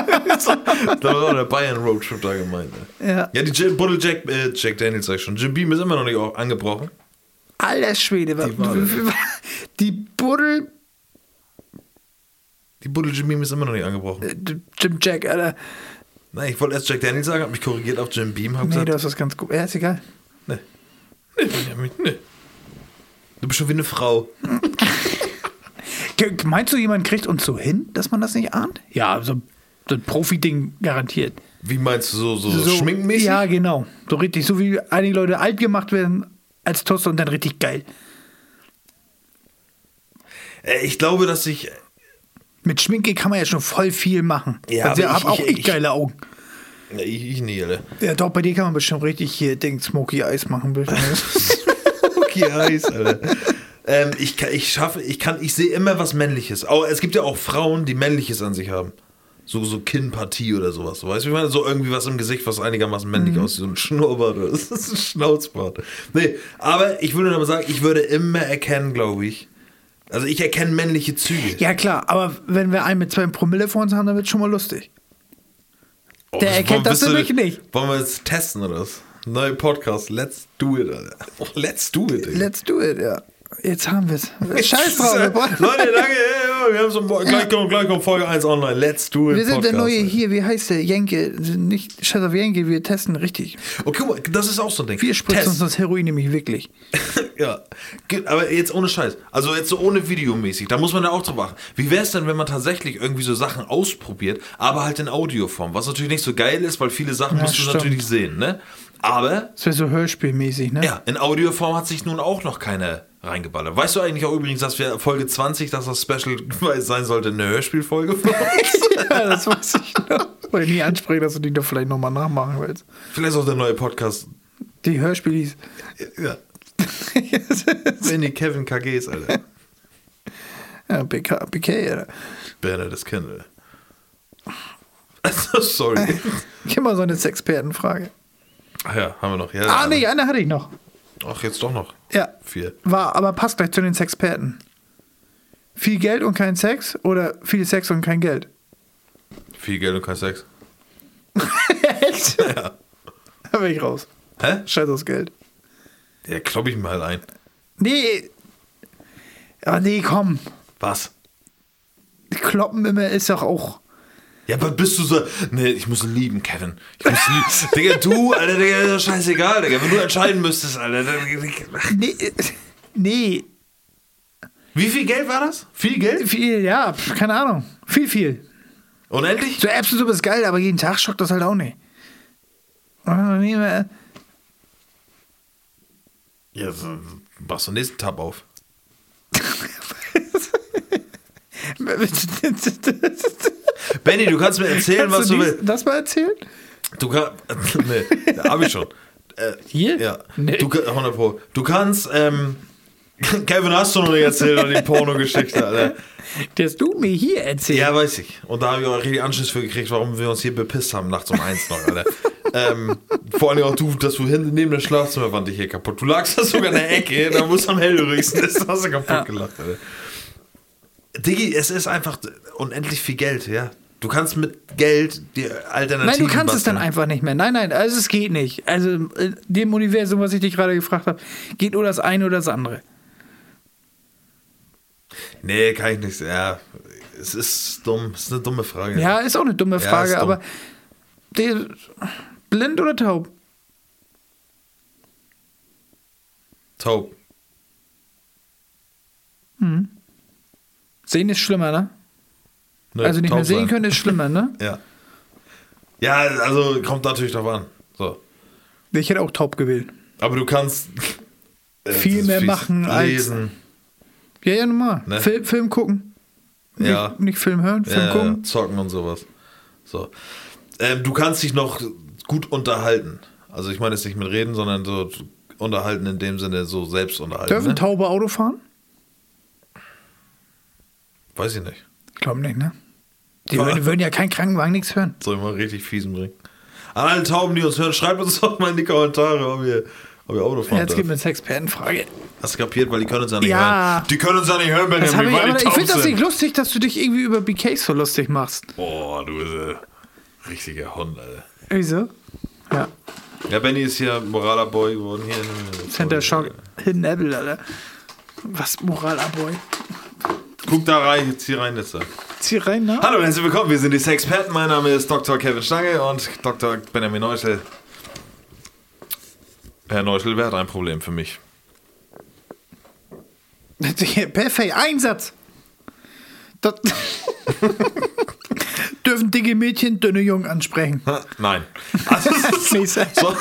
da war der Bayern Roadtrip da gemeint. Ne? Ja. Ja, die J- Buddle Jack, äh, Jack Daniels sag ich schon. Jim Beam ist immer noch nicht auch angebrochen. Alter Schwede. Die. Die Buddel. Die Buddel Jim Beam ist immer noch nicht angebrochen. Äh, Jim Jack, Alter. Nein, ich wollte erst Jack Daniels sagen, hab mich korrigiert auf Jim Beam, hab Nee, gesagt, du hast was ganz gut. Ja, ist egal. nee. Nee, Benjamin, nee. Du bist schon wie eine Frau. Meinst du, jemand kriegt uns so hin, dass man das nicht ahnt? Ja, so, so ein Profi-Ding garantiert. Wie meinst du, so, so, so schminkenmäßig? Ja, genau. So richtig, so wie einige Leute alt gemacht werden als Toaster und dann richtig geil. Äh, Ich glaube, dass ich. Mit Schminke kann man ja schon voll viel machen. Ja, also, aber ich- auch ich- ich geile Augen. Ich, ich nie, Alter. Ja, doch, bei dir kann man bestimmt richtig hier Ding Smoky Eyes machen. Okay, heiß, Alter. ähm, ich, kann, ich schaffe, ich kann, ich sehe immer was Männliches. Aber es gibt ja auch Frauen, die Männliches an sich haben. So, so Kinnpartie oder sowas. Weißt du, wie ich meine? So irgendwie was im Gesicht, was einigermaßen männlich Mhm. aussieht. So ein Schnurrbart oder das ist ein Schnauzbart. Nee, aber ich würde aber sagen, ich würde immer erkennen, glaube ich. Also ich erkenne männliche Züge. ja, klar, aber wenn wir einen mit zwei Promille vor uns haben, dann wird es schon mal lustig. Oh, der erkennt das nämlich nicht. Wollen wir jetzt testen oder was? Neuer Podcast, let's do it, Alter. Oh, let's do it, Digga. Let's do it, ja. Jetzt haben wir es. Scheiß drauf. Leute, danke. Wir haben so gleich, kommt, gleich kommt Folge 1 online. Let's do it. Wir sind der Podcast, neue Alter. hier, wie heißt der? Jenke. Nicht Scheiß auf Jenke, wir testen richtig. Okay, mal, das ist auch so ein Ding. Wir spritzen Test. uns das Heroin nämlich wirklich. ja, aber jetzt ohne Scheiß. Also jetzt so ohne Videomäßig. Da muss man ja auch drauf achten. Wie wäre es denn, wenn man tatsächlich irgendwie so Sachen ausprobiert, aber halt in Audioform? Was natürlich nicht so geil ist, weil viele Sachen Ja, musst du stimmt. natürlich sehen, ne? Aber Das wäre so hörspielmäßig, ne? ja, in Audioform hat sich nun auch noch keiner reingeballert. Weißt du eigentlich auch übrigens, dass wir Folge 20, dass das Special sein sollte, eine Hörspielfolge von uns? Ja, das weiß ich noch. Wollte ich nie ansprechen, dass du die doch vielleicht nochmal nachmachen willst. Vielleicht ist auch der neue Podcast. Die Hörspielis. Ja. Benny Kevin KGs, Alter. ja, PK, PK, Alter. Berner das Kind, Alter. Also, sorry. Gib mal so eine Sexpertenfrage. Ach ja, haben wir noch. Ja, Ah, nee, eine hatte ich noch. Ach, jetzt doch noch. Ja. Vier. War, aber passt gleich zu den Sexperten. Viel Geld und kein Sex oder viel Sex und kein Geld? Viel Geld und kein Sex. Echt? Ja. Da bin ich raus. Hä? Scheiß aufs Geld. Ja, klopp ich mir halt ein. Nee. Ja, nee, komm. Was? Kloppen immer ist doch auch. Ja, aber bist du so. Nee, ich muss lieben, Kevin. Ich muss lieben. Digga, du, Alter, Digga, ist doch scheißegal, Digga. Wenn du entscheiden müsstest, Alter. dann- Nee. Nee. Wie viel Geld war das? Viel Geld? Viel, ja, keine Ahnung. Viel, viel. Unendlich? So Erbsensuppe ist geil, aber jeden Tag schockt das halt auch nicht. Ja, so, machst du den nächsten Tab auf. Benny, du kannst mir erzählen, Kannst was du dies- willst. Das mal erzählen? Du kannst. Nee, hab ich schon. Äh, Hier? Ja. Nee. Du, kann- 100 Pro. Du kannst, ähm, Kevin, hast du noch nicht erzählt an die Pornogeschichte, Alter. Das du mir hier erzählt. Ja, weiß ich. Und da habe ich auch richtig Anschluss für gekriegt, warum wir uns hier bepisst haben, nachts um eins noch, Alter. ähm, vor allem auch du, dass du hinten neben der Schlafzimmerwand dich hier kaputt. Du lagst da sogar in der Ecke, da musst du am hellhörigsten, das hast du kaputt Ja. gelacht, Alter. Diggi, es ist einfach unendlich viel Geld, ja. Du kannst mit Geld die Alternativen Nein, du kannst es dann basteln. einfach nicht mehr. Nein, nein, also es geht nicht. Also in dem Universum, was ich dich gerade gefragt habe, geht nur das eine oder das andere. Nee, kann ich nicht. Ja, es ist dumm. Es ist eine dumme Frage. Ja, ist auch eine dumme Ja, Frage, dumm. aber der, blind oder taub? Taub. Sehen ist schlimmer, ne? Ne, also nicht mehr sehen sein. können ist schlimmer, ne? Ja. Ja, also kommt natürlich drauf an. So. Ich hätte auch taub gewählt. Aber du kannst äh, Viel mehr machen als- lesen. Ja, ja, normal. Ne? Film, Film gucken. Ja. Nicht, nicht Film hören, Film Ja, gucken. zocken und sowas. So. Ähm, du kannst dich noch gut unterhalten. Also ich meine jetzt nicht mit reden, sondern so unterhalten in dem Sinne so selbst unterhalten. Dürfen Ne? Taube Auto fahren? Weiß ich nicht. Ich glaube nicht, ne? Die würden, würden ja keinen Krankenwagen nichts hören. Soll ich mal richtig fiesen bringen? An alle Tauben, die uns hören, schreibt uns doch mal in die Kommentare, ob ihr, ob ihr Auto fahren Jetzt gibt mir eine Expertenfrage. Hast du kapiert, weil die können uns ja nicht Ja. hören. Die können uns ja nicht hören, Das hab Benjamin, ich, aber ich finde das nicht lustig, dass du dich irgendwie über BKs so lustig machst. Boah, du bist ein richtiger Hund, Alter. Wieso? Ja. Ja, Benny ist hier moraler Boy geworden. Hier in Center Shock. Hidden Apple, Alter. Was Moral Boy. Guck da rein, hier rein jetzt. da. Zieh rein, ne? Hallo und herzlich willkommen, wir sind die Sexperten. Mein Name ist Dr. Kevin Stange und Dr. Benjamin Neuschel. Herr Neuschel, wer hat ein Problem für mich? Perfekt, Einsatz. Das Dürfen dicke Mädchen dünne Jungen ansprechen. Nein. Also, so,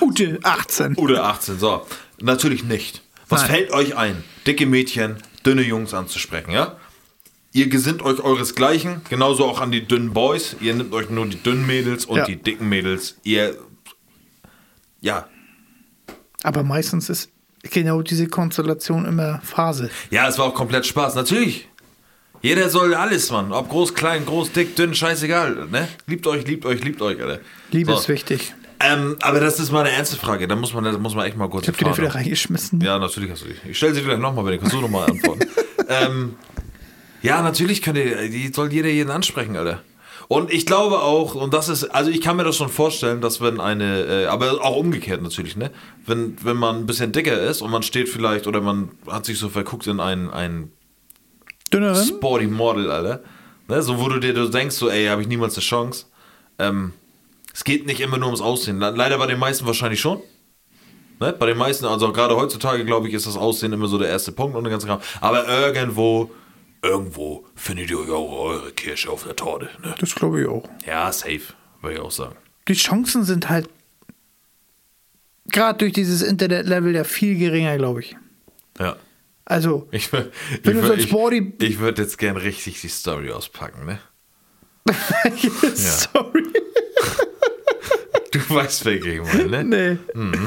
Ute, 18. oder 18, so. Natürlich nicht. Was Nein. fällt euch ein, dicke Mädchen, dünne Jungs anzusprechen, ja? Ihr gesinnt euch euresgleichen, genauso auch an die dünnen Boys. Ihr nehmt euch nur die dünnen Mädels und Ja. die dicken Mädels. Ihr, ja, Aber meistens ist genau diese Konstellation immer Phase. Ja, es war auch komplett Spaß. Natürlich. Jeder soll alles, Mann. Ob groß, klein, groß, dick, dünn, scheißegal. Ne? Liebt euch, liebt euch, liebt euch, Alter. Liebe So. ist wichtig. Ähm, aber das ist mal eine ernste Frage. Da muss man, da muss man echt mal kurz Ich hab erfahren. wieder reingeschmissen. Ja, natürlich hast du die. Ich stelle sie gleich nochmal, wenn ich kannst du nochmal antworten. ähm, ja, natürlich könnt ihr, die soll jeder jeden ansprechen, Alter. Und ich glaube auch, und das ist, also ich kann mir das schon vorstellen, dass wenn eine, äh, aber auch umgekehrt natürlich, ne? Wenn, wenn man ein bisschen dicker ist und man steht vielleicht oder man hat sich so verguckt in ein, ein Dünneren? Sporty Model, Alter. Ne, so, wo du dir du denkst, so, ey, habe ich niemals eine Chance. Ähm, es geht nicht immer nur ums Aussehen. Le- Leider bei den meisten wahrscheinlich schon. Ne? Bei den meisten, also gerade heutzutage, glaube ich, ist das Aussehen immer so der erste Punkt und der ganze Kram. Aber irgendwo, irgendwo findet ihr auch eure Kirsche auf der Torte. Ne? Das glaube ich auch. Ja, safe, würde ich auch sagen. Die Chancen sind halt gerade durch dieses Internet-Level ja viel geringer, glaube ich. Ja. Also, Ich, Wenn ich, du so ich, ich würde jetzt gern richtig die Story auspacken, ne? sorry. Du weißt, welche ich meine, ne? Nee.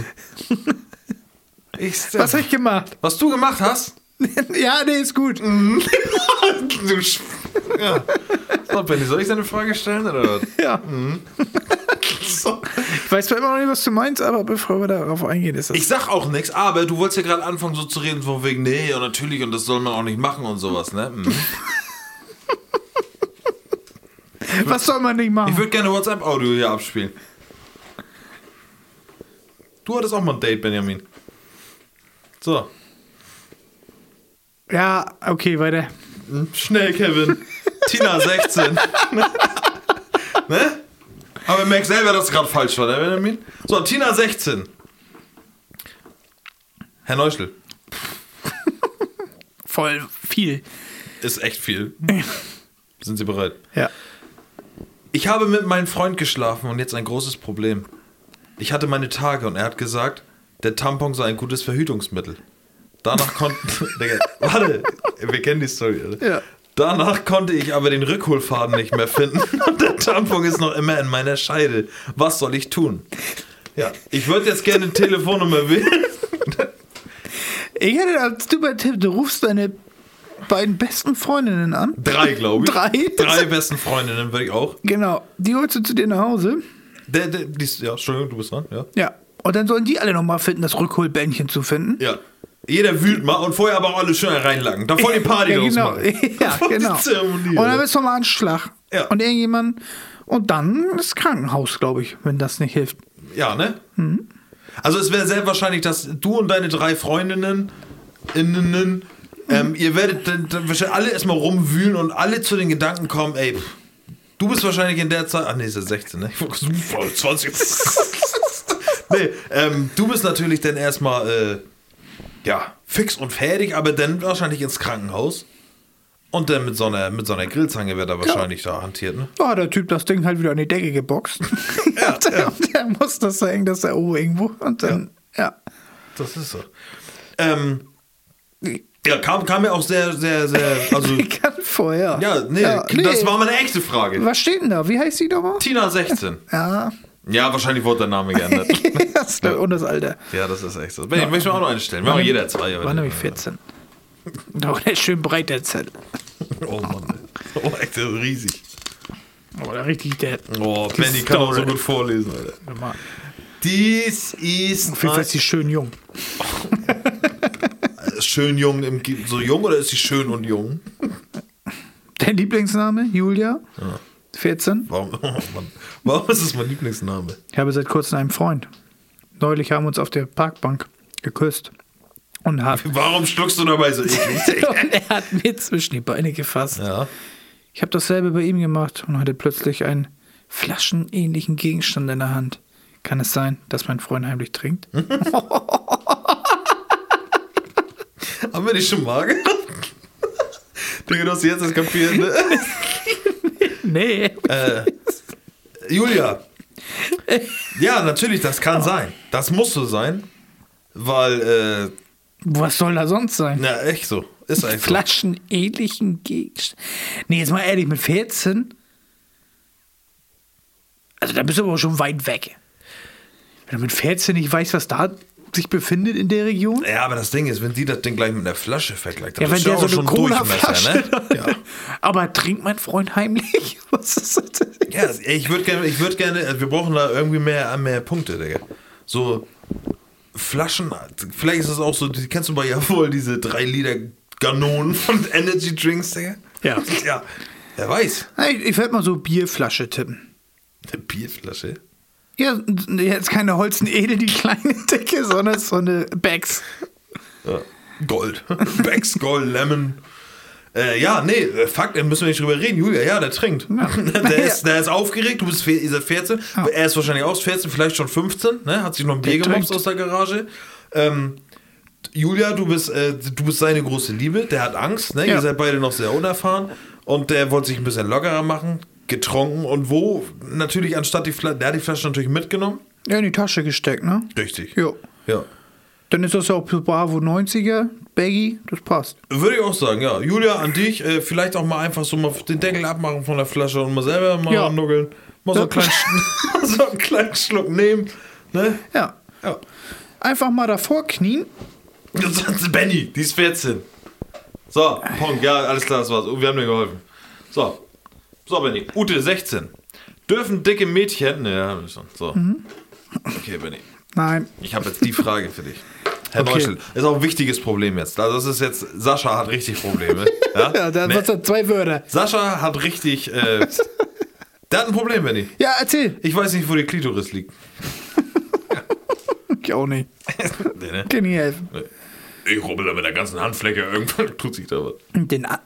Ich, Was habe ich gemacht? was du gemacht hast? ja, nee, ist gut. Du Sch- ja. So, Benny, soll ich deine Frage stellen? Oder? was? Ja. So. Ich weiß zwar immer noch nicht, was du meinst, aber bevor wir darauf eingehen, ist das. Ich sag auch nichts, aber du wolltest ja gerade anfangen, so zu reden, von wegen, nee, ja, natürlich, und das soll man auch nicht machen und sowas, ne? Mhm. was soll man nicht machen? Ich würde gerne WhatsApp-Audio hier abspielen. Du hattest auch mal ein Date, Benjamin. So. ja, okay, weiter. Schnell, Kevin. Tina 16. ne? Aber merk selber, dass es gerade falsch war, ne, Benjamin? So, Tina 16. Herr Neuschel. Voll viel. Ist echt viel. Sind Sie bereit? Ja. Ich habe mit meinem Freund geschlafen und jetzt ein großes Problem. Ich hatte meine Tage und er hat gesagt, der Tampon sei ein gutes Verhütungsmittel. Danach konnten. Digga, Warte, wir kennen die Story, oder? Ja. Danach konnte ich aber den Rückholfaden nicht mehr finden und der Tampon ist noch immer in meiner Scheide. Was soll ich tun? Ja, ich würde jetzt gerne eine Telefonnummer wählen. Ich hätte als super Tipp, du rufst deine beiden besten Freundinnen an. Drei, glaube ich. Drei? Drei besten Freundinnen würde ich auch. Genau. Die holst du zu dir nach Hause. Der, der, die, ist- ja, Entschuldigung, du bist dran, ja. Ja. Und dann sollen die alle nochmal finden, das Rückholbändchen zu finden. Ja. Jeder wühlt mal und vorher aber auch alle schön reinlagen. Da voll die Party ja, genau. ja, genau. Und dann bist du mal Anschlag. Ja. Und irgendjemand. Und dann das Krankenhaus, glaube ich, wenn das nicht hilft. Ja, ne? Mhm. Also es wäre sehr wahrscheinlich, dass du und deine drei Freundinnen, innen, ähm, ihr werdet dann, dann wahrscheinlich alle erstmal rumwühlen und alle zu den Gedanken kommen, ey, pff, du bist wahrscheinlich in der Zeit, ach nee, ist ja 16, ne? Ich wollte voll 20. nee, ähm, du bist natürlich dann erstmal, äh, ja, fix und fertig, aber dann wahrscheinlich ins Krankenhaus. Und dann mit so einer, mit so einer Grillzange wird er wahrscheinlich da hantiert, ne? Hat der Typ das Ding halt wieder an die Decke geboxt. Ja, der, ja. der muss das da hängen, das da oben irgendwo. Und dann, ja. Das ist so. Ähm, ja, kam, kam mir auch sehr, sehr, sehr, also, Ich kann vorher. ja, nee, das war meine echte Frage. Was steht denn da? Wie heißt die nochmal? Tina 16. Ja. Ja, wahrscheinlich wurde der Name geändert. das, Und das Alter. ja, das ist echt so. Ich möchte mir auch noch eine stellen. Wir haben jeder zwei. aber- War nämlich 14. Doch, der ist schön breit, der Zettel. Oh Mann. Oh, echt riesig. Oh, der richtig der. Oh, Benny kann auch so gut vorlesen, Alter. Dies ist Auf jeden Fall ist die schön jung. schön jung, im, so jung oder ist sie schön und jung? Dein Lieblingsname? Julia? 14. Warum, oh. Warum ist es mein Lieblingsname? Ich habe seit kurzem einen Freund. Neulich haben wir uns auf der Parkbank geküsst. Und, hat, Warum schluckst du dabei so eklig? er hat mir zwischen die Beine gefasst. ja. Ich habe dasselbe bei ihm gemacht und hatte plötzlich einen flaschenähnlichen Gegenstand in der Hand. Kann es sein, dass mein Freund heimlich trinkt? Haben wir die schon mal gehabt? Digga, du hast jetzt das kapiert, ne? nee. Äh, Julia. Ja, natürlich, das kann sein. Das muss so sein. Weil, äh, Was soll da sonst sein? na, echt so. Ist eigentlich. Flaschenähnlichen Gegenstand. Nee, jetzt mal ehrlich, mit 14. Also da bist du aber schon weit weg. Wenn du mit 14 nicht weißt, was da sich befindet in der Region. Ja, aber das Ding ist, wenn die das Ding gleich mit einer Flasche vergleicht, dann Ja, du der so auch schon. Durchmesser, ne? Ja. Aber trinkt mein Freund heimlich? Was ist das? Ja, ich würde gerne, ich würde gerne, wir brauchen da irgendwie mehr, mehr Punkte, Digga. So Flaschen, vielleicht ist das auch so, die, kennst du bei Jawohl diese 3 Liter Ganonen von Energy Drinks, Digga? Ja. Ja, wer weiß. Ich, ich werde mal so Bierflasche tippen. Eine Bierflasche? Ja, jetzt keine Holzen Edel, die kleine Dicke, sondern so eine Bags. Ja. Gold. Becks Gold Lemon. Äh, ja, nee, äh, Fakt, da müssen wir nicht drüber reden. Julia, ja, der trinkt. Der, ist, der ist aufgeregt, du bist seid 14. Er ist wahrscheinlich auch 14, vielleicht schon 15, ne? Hat sich noch ein Bier gemobst aus der Garage. Ähm, Julia, du bist, äh, du bist seine große Liebe, der hat Angst, ne? Ja. Ihr seid beide noch sehr unerfahren. Und der wollte sich ein bisschen lockerer machen, getrunken. Und wo? Natürlich, anstatt die Flasche, der hat die Flasche natürlich mitgenommen. Ja, in die Tasche gesteckt, ne? Richtig. Jo. Ja. Dann ist das ja auch Bravo 90er, Baggy, das passt. Würde ich auch sagen, ja. Julia, an dich, äh, vielleicht auch mal einfach so mal den Deckel abmachen von der Flasche und mal selber mal Ja. annuckeln. Mal so, einen Ja. kleinen, so einen kleinen Schluck nehmen. Ne? Ja. Ja. Einfach mal davor knien. Das ist Benny, die ist 14. So, Punkt, ja, alles klar, das war's. Wir haben dir geholfen. So. So, Benny. Ute, 16. Dürfen dicke Mädchen. Ja. So. Mhm. Okay, Benny. Nein. Ich habe jetzt die Frage für dich. Herr Okay. Neuschel, ist auch ein wichtiges Problem jetzt. Also das ist jetzt, Sascha hat richtig Probleme. Ja, Ja, da, Ne, sind zwei Wörter? Sascha hat richtig, äh, der hat ein Problem, Benny. Ja, erzähl. Ich weiß nicht, wo die Klitoris liegt. Ich auch nicht. Nee, ne? Kann ich helfen. Ich rubbel da mit der ganzen Handfläche, irgendwann tut sich da was. Den A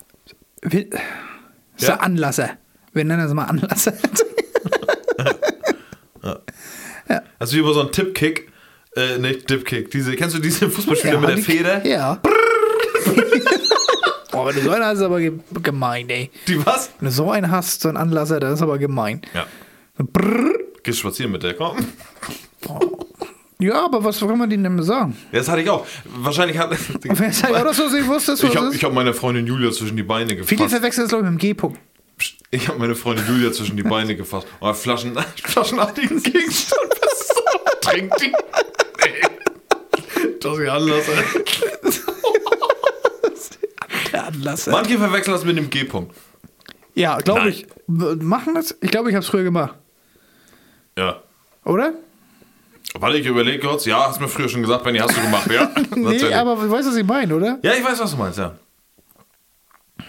ist Ja. der Anlasser. Wir nennen das mal Anlasser. Hast du über so einen Tippkick, äh, nicht Tippkick, diese, kennst du diese Fußballspieler mit der Feder? Ja. Boah, wenn du so einen hast, ist aber ge- gemein, ey. Die was? Wenn du so einen hast, so einen Anlasser, das ist aber gemein. Ja. Brrr. Gehst spazieren mit der, komm. Ja, aber was kann man denen denn sagen? Das hatte ich auch. Wahrscheinlich hat. Ja auch das, was ich wusste, was Ich das habe ist? ich hab meine Freundin Julia zwischen die Beine Viele gefasst. verwechseln das, glaube ich, mit dem G-Punkt. Ich habe meine Freundin Julia zwischen die Beine gefasst. Und hat Flaschen, flaschenartigen Gegenstand. Was trinkt die? Nee. Das ist Anlass. Der Anlasser. Manche verwechseln das mit dem G-Punkt. Ja, glaube ich. Machen das? Ich glaube, ich habe es früher gemacht. Ja. Oder? Warte, ich überlege kurz. Ja, hast mir früher schon gesagt, Benny, hast du gemacht, ja? Nee, aber du weißt, was ich meine, oder? Ja, ich weiß, was du meinst, ja.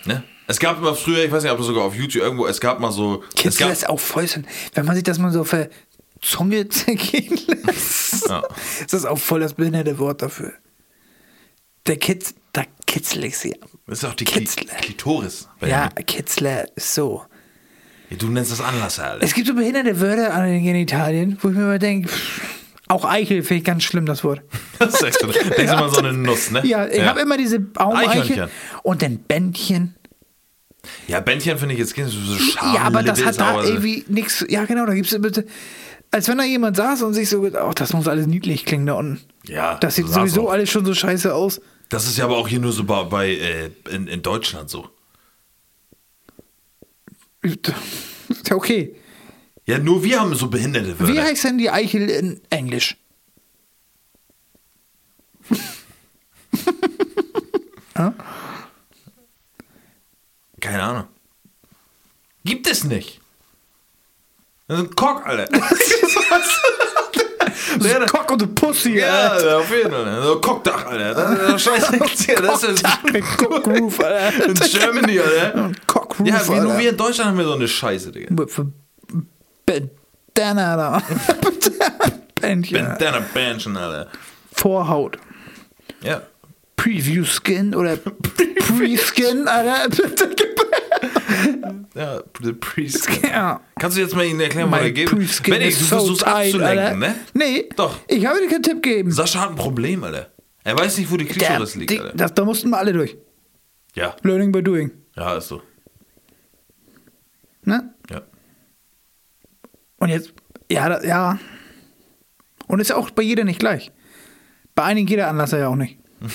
Ne? Es gab immer früher, ich weiß nicht, ob das sogar auf YouTube irgendwo, es gab mal so. es Kitzler gab, ist auch voll wenn man sich das mal so auf der Zunge zergehen lässt, Ja. ist das auch voll das behinderte Wort dafür. Der Kitz, der Kitzel ist hier. das ist auch die Kli Kitzler. Klitoris. Ja, Kitzler ist so. Du nennst das Anlasser, Alter. Es gibt so behinderte Wörter an den Genitalien, wo ich mir immer denke, auch Eichel finde ich ganz schlimm, das Wort. Das ist echt so. Denkst du mal so eine Nuss, ne? Ja, ich habe immer diese Baumeichel und dann Bändchen. Ja, Bändchen finde ich jetzt so Scham. ja, aber das Lippe hat ist da aber so- irgendwie nichts. Ja, genau, da gibt es bitte. Als wenn da jemand saß und sich so, ach, das muss alles niedlich klingen da unten. Ja, Das sieht sowieso auch. alles schon so scheiße aus. Das ist ja aber auch hier nur so bei, bei äh, in, in Deutschland so. Ja, okay. Ja, nur wir haben so behinderte Wörter. Wie heißt denn die Eichel in Englisch? Keine Ahnung. Gibt es nicht. Das ist ein Cock, Alter. Das ist Cock und a Pussy, ja, Alter. ja, auf jeden Fall. So Cockdach, Alter. Das ist scheiße. Das ist Cockroof, Alter. in Germany, Alter. Cockroof, Ja, wie nur wir in Deutschland haben wir so eine Scheiße, Digga. Bandana da. Bandana Banschen, Alter. Vorhaut. Ja. Preview Skin oder Pre-Skin, Alter. Ja, the Pre-Scan. Ja. Kannst du jetzt mal ihnen erklären, was er geht? Benny, du so versuchst tight, abzulenken, Alter. ne? Nee. Doch. Ich habe dir keinen Tipp gegeben. Sascha hat ein Problem, Alter. Er weiß nicht, wo die Der, Klitoris liegt, Alter. das, da mussten wir alle durch. Ja, Learning by doing. ja, ist so. Ne? Ja. Und jetzt, ja, da, ja. Und ist ja auch bei jeder nicht gleich. Bei einigen jeder Anlasser ja auch nicht.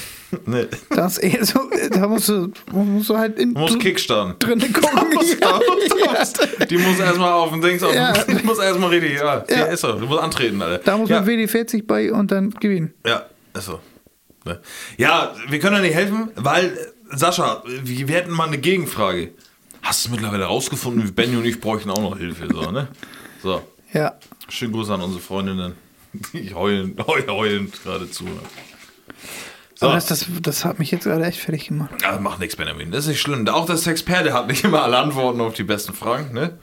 Nee. Das ist eher so, da musst du, musst du halt in, Du musst Kickstarten. drinnen gucken. Musst du- ja, Die muss erstmal auf den Dings, auf Ja. die muss erstmal richtig, ja. Ja. ja. Ist so. Du musst antreten, Alter. da muss ja. man WD40 bei und dann gewinnen. Ja, ist so. Ne? Ja, wir können ja nicht helfen, weil, Sascha, wir, hätten mal eine Gegenfrage. Hast du mittlerweile rausgefunden, wie Benny und ich bräuchten auch noch Hilfe, so, ne? So, Ja. schönen Gruß an unsere Freundinnen, die heulen, heulen, gerade zu. So, Aber das, das, das hat mich jetzt gerade echt fertig gemacht. ja, macht nichts, Benjamin, das ist nicht schlimm. Auch der Sexperte hat nicht immer alle Antworten auf die besten Fragen, ne?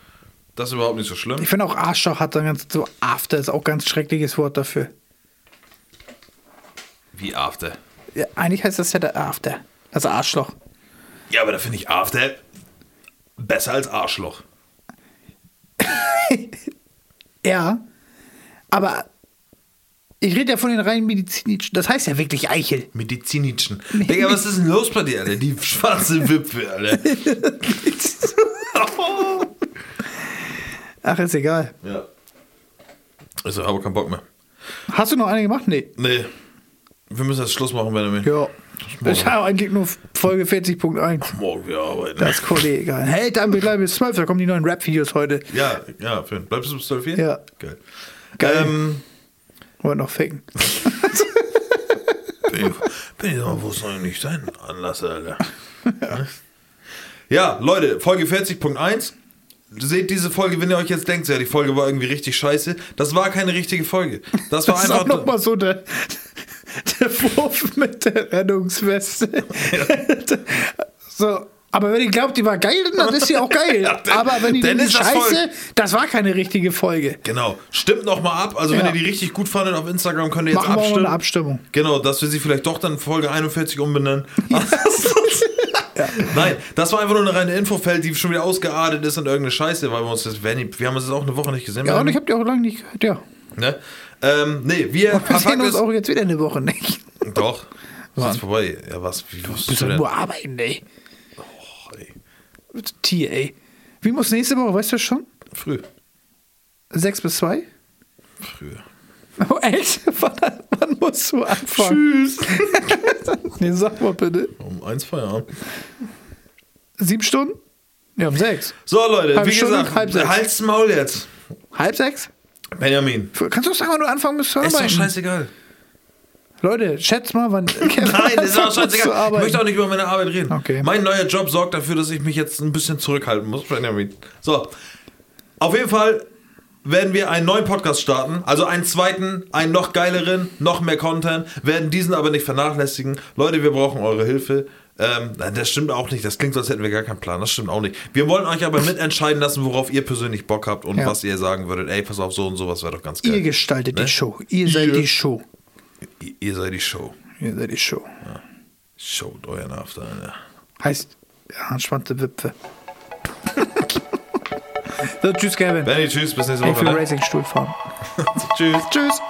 Das ist überhaupt nicht so schlimm. Ich finde auch Arschloch hat dann ganz so After ist auch ganz schreckliches Wort dafür. Wie After. Ja, eigentlich heißt das ja der After. Das Arschloch. Ja, aber da finde ich After besser als Arschloch. Ja. Aber ich rede ja von den rein medizinischen. Das heißt ja wirklich Eichel. Medizinischen. Digga, was ist denn los bei dir, Alter? Die schwarze Wipfel, Alter. Ach, ist egal. ja. Also, habe keinen Bock mehr. Hast du noch eine gemacht? Nee. Nee. Wir müssen jetzt Schluss machen, Benjamin. Ja. Ist ja eigentlich nur Folge 40.1. Morgen wieder arbeiten. Das ist cool, egal. Hey, dann bleiben bis 12. Da kommen die neuen Rap-Videos heute. Ja, ja, Finn. Bleibst du bis 12 Uhr? Ja. Geil. Geil. Ähm, Wollen noch ficken. bin, bin ich mal, wo ist eigentlich dein Anlass, Alter? ja, Leute, Folge 40.1. Seht diese Folge, wenn ihr euch jetzt denkt, ja, die Folge war irgendwie richtig scheiße. Das war keine richtige Folge. Das war Das ist einfach. auch nochmal so der, der Wurf mit der Rettungsweste. so. Aber wenn ihr glaubt, die war geil, dann ist sie auch geil. Ja, dann- Aber wenn ihr dann ist das scheiße, voll- das war keine richtige Folge. Genau. Stimmt noch mal ab. Also, wenn Ja. ihr die richtig gut fandet auf Instagram, könnt ihr jetzt Machen wir mal abstimmen. eine Abstimmung. Genau, dass wir sie vielleicht doch dann Folge 41 umbenennen. Nein, das war einfach nur eine reine Infofeld, die schon wieder ausgeartet ist und irgendeine Scheiße, weil wir uns das, wir haben uns das auch eine Woche nicht gesehen. Ja, und ich habe die auch lange nicht gehört, ja. ne? ähm, nee, wir, Wir sehen uns ist, auch jetzt wieder eine Woche nicht. doch, ist Wann? jetzt vorbei. Ja, was, wie Bist du doch denn? nur arbeiten, ey. Ey. Wie muss nächste Woche, weißt du schon? Früh, 6 bis 2? früh. Oh, echt? Wann, wann musst du anfangen? Tschüss. nee, sag mal bitte. Um eins Feierabend. Sieben Stunden? Ja, um sechs. So, Leute, Halbe wie Stunde, gesagt, halb sechs. halt's Maul jetzt. Halb sechs? Benjamin. Kannst du sagen, wann du anfangen musst zu Ist doch scheißegal. Leute, schätz mal, wann. Nein, das ist auch scheißegal. Ich möchte auch nicht über meine Arbeit reden. Okay. Mein neuer Job sorgt dafür, dass ich mich jetzt ein bisschen zurückhalten muss, Benjamin. So. Auf jeden Fall werden wir einen neuen Podcast starten. Also einen zweiten, einen noch geileren, noch mehr Content. Werden diesen aber nicht vernachlässigen. Leute, wir brauchen eure Hilfe. Ähm, das stimmt auch nicht. Das klingt so, als hätten wir gar keinen Plan. Das stimmt auch nicht. Wir wollen euch aber mitentscheiden lassen, worauf ihr persönlich Bock habt und Ja. was ihr sagen würdet. Ey, pass auf, so und sowas wäre doch ganz geil. Ihr gestaltet Ne? die Show. Ihr seid Ihr. die Show. Ihr, seid die Show. Ihr seid die Show. Showt euren After. Heißt, ja, entspannte Wipfe. so, tschüss, Kevin. Benny, tschüss, bis nächste Ich Woche. will Ne? Racing-Stuhl fahren. Tschüss. Tschüss.